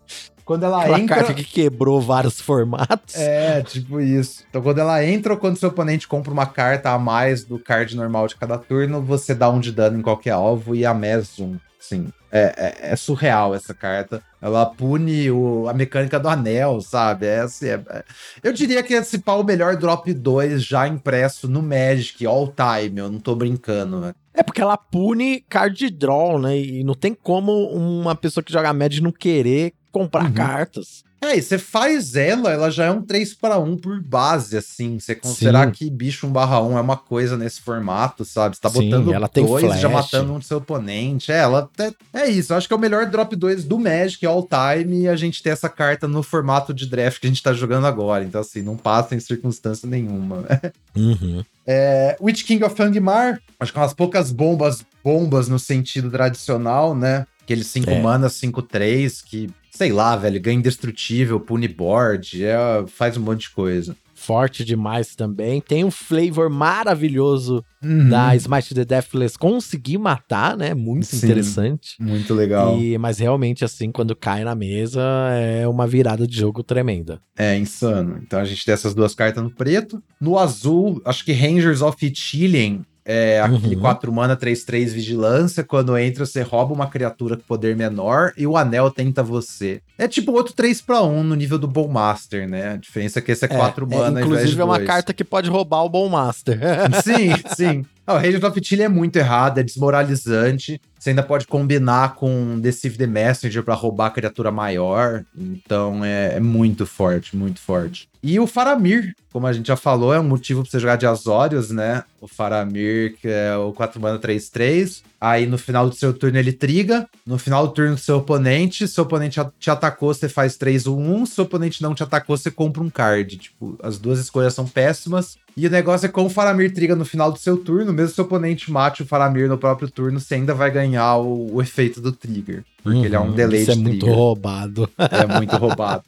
Quando ela Aquela entra. carta que quebrou vários formatos. É, tipo isso. Então, quando ela entra ou quando seu oponente compra uma carta a mais do card normal de cada turno, você dá um de dano em qualquer alvo e a mais um. Sim. É, é, é surreal essa carta. Ela pune o- a mecânica do anel, sabe? É assim, é- é- Eu diria que esse pau o melhor drop 2 já impresso no Magic all time. Eu não tô brincando, né? É porque ela pune card draw, né? E não tem como uma pessoa que joga Magic não querer comprar Uhum. cartas. É, e você faz ela, ela já é um 3 para 1 por base, assim. Você considerar Sim. que bicho 1 barra 1 é uma coisa nesse formato, sabe? Você tá Sim, botando ela tem dois e já flash. matando um do seu oponente. É, ela é, é isso. Eu acho que é o melhor drop 2 do Magic all time e a gente ter essa carta no formato de draft que a gente tá jogando agora. Então, assim, não passa em circunstância nenhuma. *laughs* Uhum. É, Witch King of Angmar, acho que é umas poucas bombas, bombas no sentido tradicional, né? Aquele 5 É. mana, 5-3, que, sei lá, velho, ganha indestrutível, pune board, é, faz um monte de coisa. Forte demais também. Tem um flavor maravilhoso Uhum. da Smite the Deathless conseguir matar, né? Muito Sim. interessante. Muito legal. E, mas realmente, assim, quando cai na mesa, é uma virada de jogo tremenda. É insano. Então a gente tem essas duas cartas no preto. No azul, acho que Rangers of Chilling. É aquele Uhum. 4 mana, 3-3 vigilância. Quando entra, você rouba uma criatura com poder menor e o anel tenta você. É tipo outro 3 para 1 no nível do Bowmaster, né? A diferença é que esse é 4 É, mana. ao invés inclusive, de é uma dois. carta que pode roubar o Bom Master. Sim, *laughs* sim. Ah, o Rangers of Chile é muito errado, é desmoralizante. Você ainda pode combinar com Deceive the Messenger pra roubar a criatura maior. Então é, é muito forte, muito forte. E o Faramir, como a gente já falou, é um motivo pra você jogar de Azorius, né? O Faramir, que é o 4 mana 3-3. Aí no final do seu turno ele triga. No final do turno do seu oponente, seu oponente te atacou, você faz 3 ou 1. Se seu oponente não te atacou, você compra um card. Tipo, as duas escolhas são péssimas. E o negócio é com o Faramir triga no final do seu turno, mesmo se o oponente mate o Faramir no próprio turno, você ainda vai ganhar o, o efeito do trigger. Porque ele é um Uhum, delay Isso é de muito trigger. roubado. É muito roubado.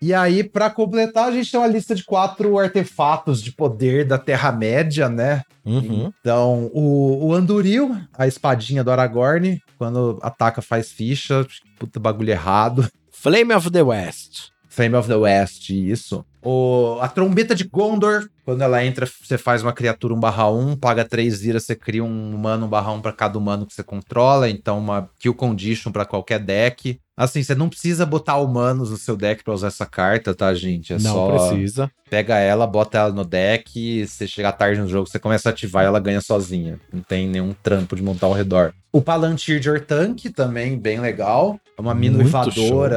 E aí, para completar, a gente tem uma lista de quatro artefatos de poder da Terra-média, né? Uhum. Então, o, o Anduril, a espadinha do Aragorn, quando ataca faz ficha, puta bagulho errado. Flame of the West. Flame of the West, isso. O, a trombeta de Gondor, quando ela entra, você faz uma criatura 1 barra 1, paga 3 viras, você cria um humano 1 barra 1 pra cada humano que você controla, então uma kill condition para qualquer deck. Assim, você não precisa botar humanos no seu deck pra usar essa carta, tá, gente? É Não só precisa. pega ela, bota ela no deck, você chega tarde no jogo, você começa a ativar e ela ganha sozinha. Não tem nenhum trampo de montar ao redor. O Palantir de Ortank também, bem legal. É uma mina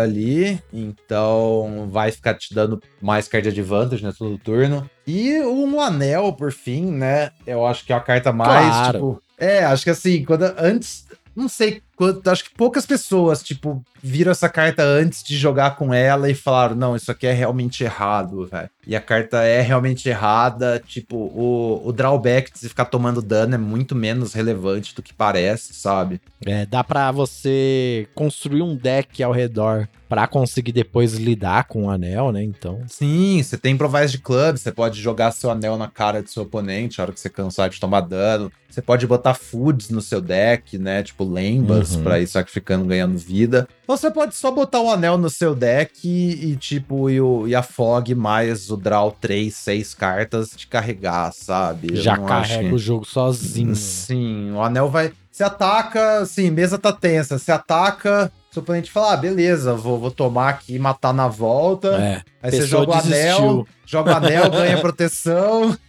ali, então vai ficar te dando mais card advantage né, todo turno. E um anel, por fim, né? Eu acho que é a carta mais, Claro. tipo... É, acho que assim, quando antes... Não sei quanto, acho que poucas pessoas, tipo, viram essa carta antes de jogar com ela e falaram, não, isso aqui é realmente errado, velho. E a carta é realmente errada, tipo, o, o drawback de ficar tomando dano é muito menos relevante do que parece, sabe? É, dá pra você construir um deck ao redor pra conseguir depois lidar com o anel, né? Então. Sim, você tem provais de club, você pode jogar seu anel na cara do seu oponente a hora que você cansar de tomar dano. Você pode botar foods no seu deck, né? Tipo lembas, Uhum. Pra ir sacrificando, ganhando vida. Você pode só botar um anel no seu deck e, e, tipo, e, o, e a fog mais o draw 3, 6 cartas de carregar, sabe? Eu já carrega que- o jogo sozinho. Sim, o anel vai. Você ataca, assim, mesa tá tensa. Você ataca, seu oponente fala, ah, beleza, vou, vou tomar aqui e matar na volta. É. Aí você joga o anel, desistiu. joga o anel, ganha proteção. *laughs*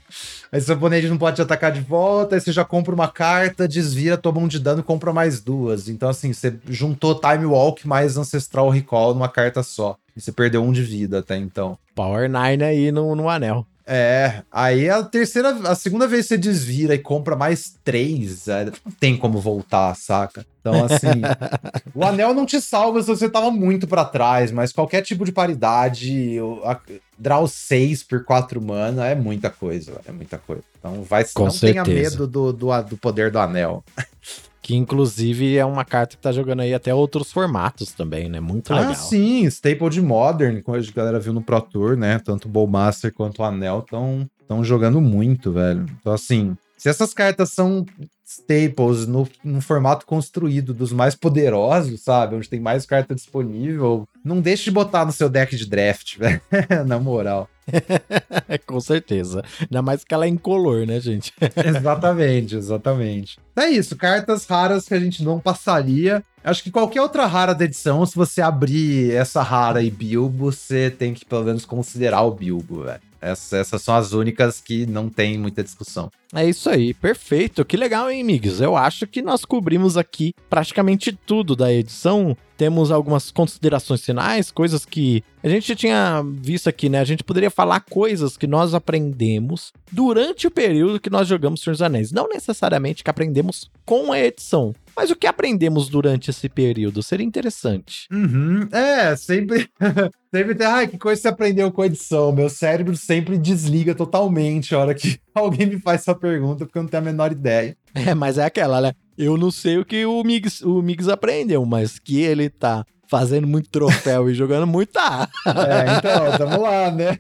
Aí seu oponente não pode te atacar de volta, aí você já compra uma carta, desvira, toma um de dano e compra mais duas. Então, assim, você juntou Time Walk mais Ancestral Recall numa carta só. E você perdeu um de vida até então. Power 9 aí no, no anel. É, aí a terceira, a segunda vez você desvira e compra mais três, é, não tem como voltar, saca? Então, assim, *laughs* o anel não te salva se você tava muito pra trás, mas qualquer tipo de paridade, a, draw 6 por 4 mana é muita coisa, é muita coisa. Então, vai, Com não tenha certeza. medo do, do, do poder do anel. *laughs* Que inclusive é uma carta que tá jogando aí até outros formatos também, né? Muito legal. Ah, sim, Staple de Modern, como a galera viu no Pro Tour, né? Tanto o Bowmaster quanto o Anel estão jogando muito, velho. Então, assim, se essas cartas são staples no, no formato construído dos mais poderosos, sabe? Onde tem mais carta disponível, não deixe de botar no seu deck de draft, *laughs* velho. Na moral. *laughs* Com certeza. Ainda mais que ela é incolor, né, gente? *laughs* exatamente, exatamente. É isso, cartas raras que a gente não passaria. Acho que qualquer outra rara da edição, se você abrir essa rara e Bilbo, você tem que pelo menos considerar o Bilbo, velho. Essas, essas são as únicas que não tem muita discussão. É isso aí, perfeito. Que legal, hein, amigos? Eu acho que nós cobrimos aqui praticamente tudo da edição. Temos algumas considerações finais, coisas que a gente tinha visto aqui, né? A gente poderia falar coisas que nós aprendemos durante o período que nós jogamos Senhor dos Anéis. Não necessariamente que aprendemos com a edição, mas o que aprendemos durante esse período seria interessante. Uhum. É, sempre. *laughs* sempre tem. Ai, que coisa você aprendeu com a edição. Meu cérebro sempre desliga totalmente a hora que *laughs* alguém me faz essa pergunta, porque eu não tenho a menor ideia. É, mas é aquela, né? Eu não sei o que o Migs, o Migs aprendeu, mas que ele tá fazendo muito troféu e jogando muito, tá. *laughs* É, então, tamo lá, né?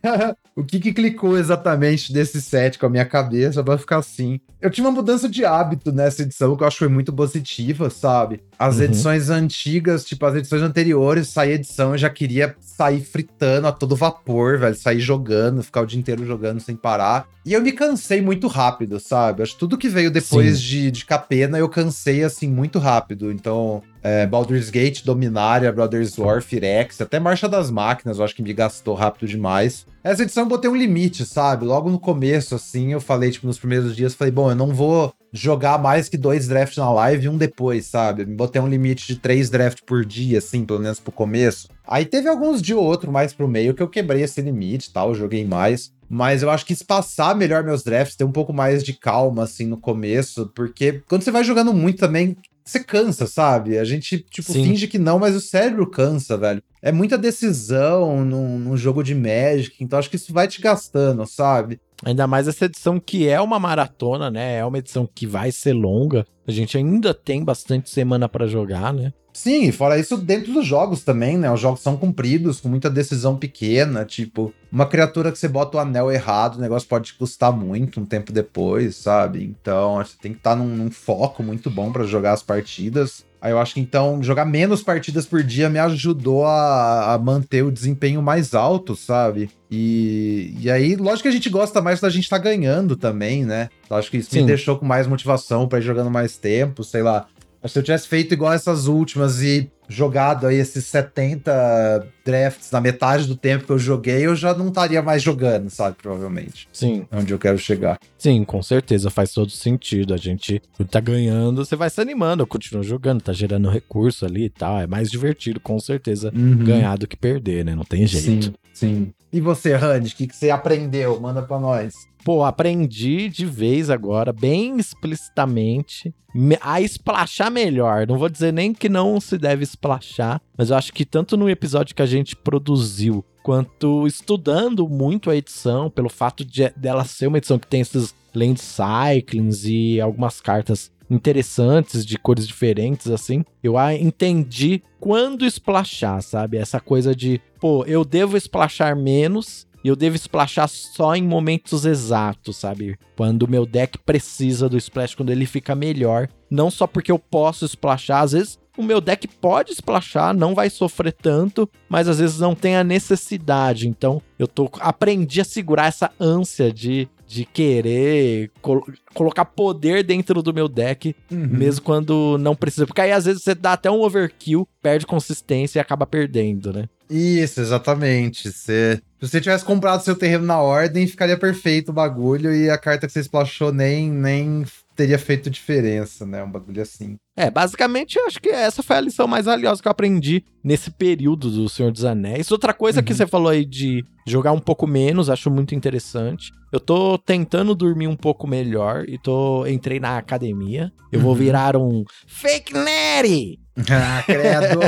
O que que clicou exatamente desse set com a minha cabeça pra ficar assim? Eu tive uma mudança de hábito nessa edição que eu acho que foi muito positiva, sabe? As Uhum. edições antigas, tipo, as edições anteriores, saía edição, eu já queria sair fritando a todo vapor, velho. Sair jogando, ficar o dia inteiro jogando sem parar. E eu me cansei muito rápido, sabe? Acho que tudo que veio depois de, de Capena, eu cansei, assim, muito rápido. Então, é, Baldur's Gate, Dominária, Brothers War, Firex, até Marcha das Máquinas, eu acho que me gastou rápido demais. Essa edição eu botei um limite, sabe? Logo no começo, assim, eu falei, tipo, nos primeiros dias, falei, bom, eu não vou jogar mais que dois drafts na live e um depois, sabe? Me botei um limite de três drafts por dia, assim, pelo menos pro começo. Aí teve alguns de outro mais pro meio que eu quebrei esse limite e tal, joguei mais. Mas eu acho que espaçar melhor meus drafts, ter um pouco mais de calma, assim, no começo, porque quando você vai jogando muito também, você cansa, sabe? A gente, tipo, Sim. finge que não, mas o cérebro cansa, velho. É muita decisão num, num jogo de Magic, então acho que isso vai te gastando, sabe? Ainda mais essa edição que é uma maratona, né? É uma edição que vai ser longa. A gente ainda tem bastante semana pra jogar, né? Sim, e fora isso, dentro dos jogos também, né? Os jogos são compridos, com muita decisão pequena, tipo, uma criatura que você bota o anel errado, o negócio pode custar muito um tempo depois, sabe? Então, você tem que estar tá num, num foco muito bom para jogar as partidas. Aí eu acho que então jogar menos partidas por dia me ajudou a, a manter o desempenho mais alto, sabe? E, e aí, lógico que a gente gosta mais da gente estar tá ganhando também, né? Eu acho que isso Sim. me deixou com mais motivação para ir jogando mais tempo, sei lá. Mas se eu tivesse feito igual essas últimas e jogado aí esses 70 drafts na metade do tempo que eu joguei, eu já não estaria mais jogando, sabe? Provavelmente. Sim. É onde eu quero chegar. Sim, com certeza, faz todo sentido. A gente tá ganhando, você vai se animando, continua jogando, tá gerando recurso ali e tal. É mais divertido, com certeza, uhum. ganhar do que perder, né? Não tem jeito. Sim, sim. E você, Randy, o que, que você aprendeu? Manda pra nós. Pô, aprendi de vez agora, bem explicitamente, a esplachar melhor. Não vou dizer nem que não se deve esplachar, mas eu acho que tanto no episódio que a gente produziu, quanto estudando muito a edição, pelo fato de dela ser uma edição que tem esses land cyclings e algumas cartas interessantes, de cores diferentes, assim, eu entendi quando splashar, sabe? Essa coisa de, pô, eu devo splashar menos e eu devo splashar só em momentos exatos, sabe? Quando o meu deck precisa do splash, quando ele fica melhor. Não só porque eu posso splashar, às vezes o meu deck pode splashar, não vai sofrer tanto, mas às vezes não tem a necessidade. Então eu tô aprendi a segurar essa ânsia de de querer col colocar poder dentro do meu deck, uhum. mesmo quando não precisa. Porque aí às vezes você dá até um overkill, perde consistência e acaba perdendo, né? Isso, exatamente. Você, se você tivesse comprado seu terreno na ordem, ficaria perfeito o bagulho e a carta que você splashou nem, nem teria feito diferença, né? Um bagulho assim. É, basicamente, eu acho que essa foi a lição mais valiosa que eu aprendi nesse período do Senhor dos Anéis. Outra coisa uhum. que você falou aí de jogar um pouco menos, acho muito interessante. Eu tô tentando dormir um pouco melhor e tô entrei na academia. Eu uhum. vou virar um fake nerd. *laughs* Ah, credo!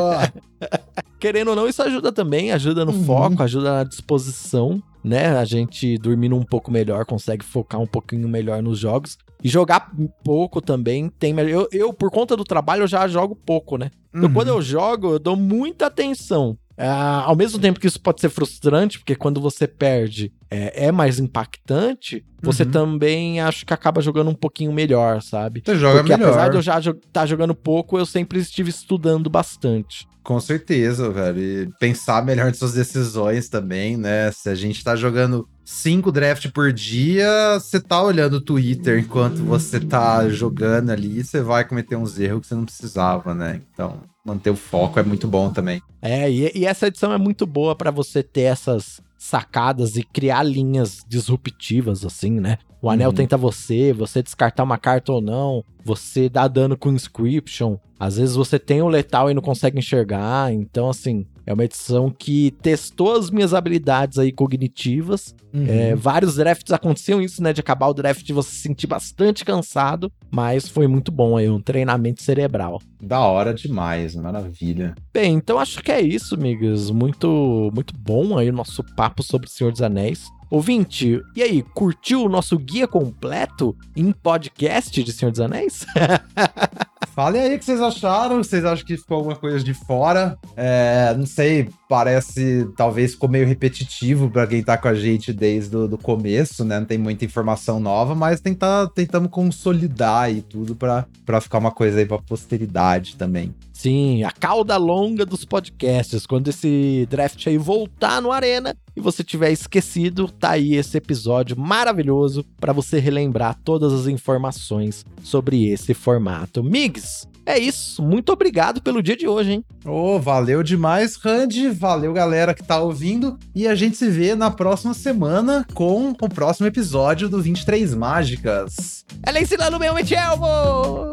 *laughs* Querendo ou não, isso ajuda também, ajuda no uhum. foco, ajuda na disposição, né? A gente dormindo um pouco melhor, consegue focar um pouquinho melhor nos jogos. E jogar pouco também tem. Eu, eu, por conta do trabalho, eu já jogo pouco, né? Então, uhum. quando eu jogo, eu dou muita atenção. É, ao mesmo tempo que isso pode ser frustrante, porque quando você perde é, é mais impactante, você uhum. também acho que acaba jogando um pouquinho melhor, sabe? Você joga porque melhor. apesar de eu já estar tá jogando pouco, eu sempre estive estudando bastante. Com certeza, velho. E pensar melhor nas suas decisões também, né? Se a gente tá jogando cinco draft por dia, você tá olhando o Twitter enquanto você tá jogando ali, você vai cometer uns erros que você não precisava, né? Então, manter o foco é muito bom também. É, e, e essa edição é muito boa para você ter essas sacadas e criar linhas disruptivas, assim, né? O anel uhum. tenta você, você descartar uma carta ou não, você dá dano com inscription. Às vezes você tem o letal e não consegue enxergar. Então, assim, é uma edição que testou as minhas habilidades aí cognitivas. Uhum. É, vários drafts aconteciam isso, né? De acabar o draft e você se sentir bastante cansado. Mas foi muito bom aí, um treinamento cerebral. Da hora demais, maravilha. Bem, então acho que é isso, amigos. Muito, muito bom aí o nosso papo sobre o Senhor dos Anéis. Ouvinte, e aí, curtiu o nosso guia completo em podcast de Senhor dos Anéis? *laughs* Falem aí o que vocês acharam. Vocês acham que ficou alguma coisa de fora? É, não sei, parece talvez ficou meio repetitivo para quem tá com a gente desde o começo, né? Não tem muita informação nova, mas tentar, tentamos consolidar e tudo para ficar uma coisa aí pra posteridade também. Sim, a cauda longa dos podcasts. Quando esse draft aí voltar no Arena e você tiver esquecido, tá aí esse episódio maravilhoso para você relembrar todas as informações sobre esse formato. Migs, é isso. Muito obrigado pelo dia de hoje, hein? Oh, valeu demais, Randy. Valeu, galera que tá ouvindo. E a gente se vê na próxima semana com o próximo episódio do 23 Mágicas. Ela ensinando meu Michelmo!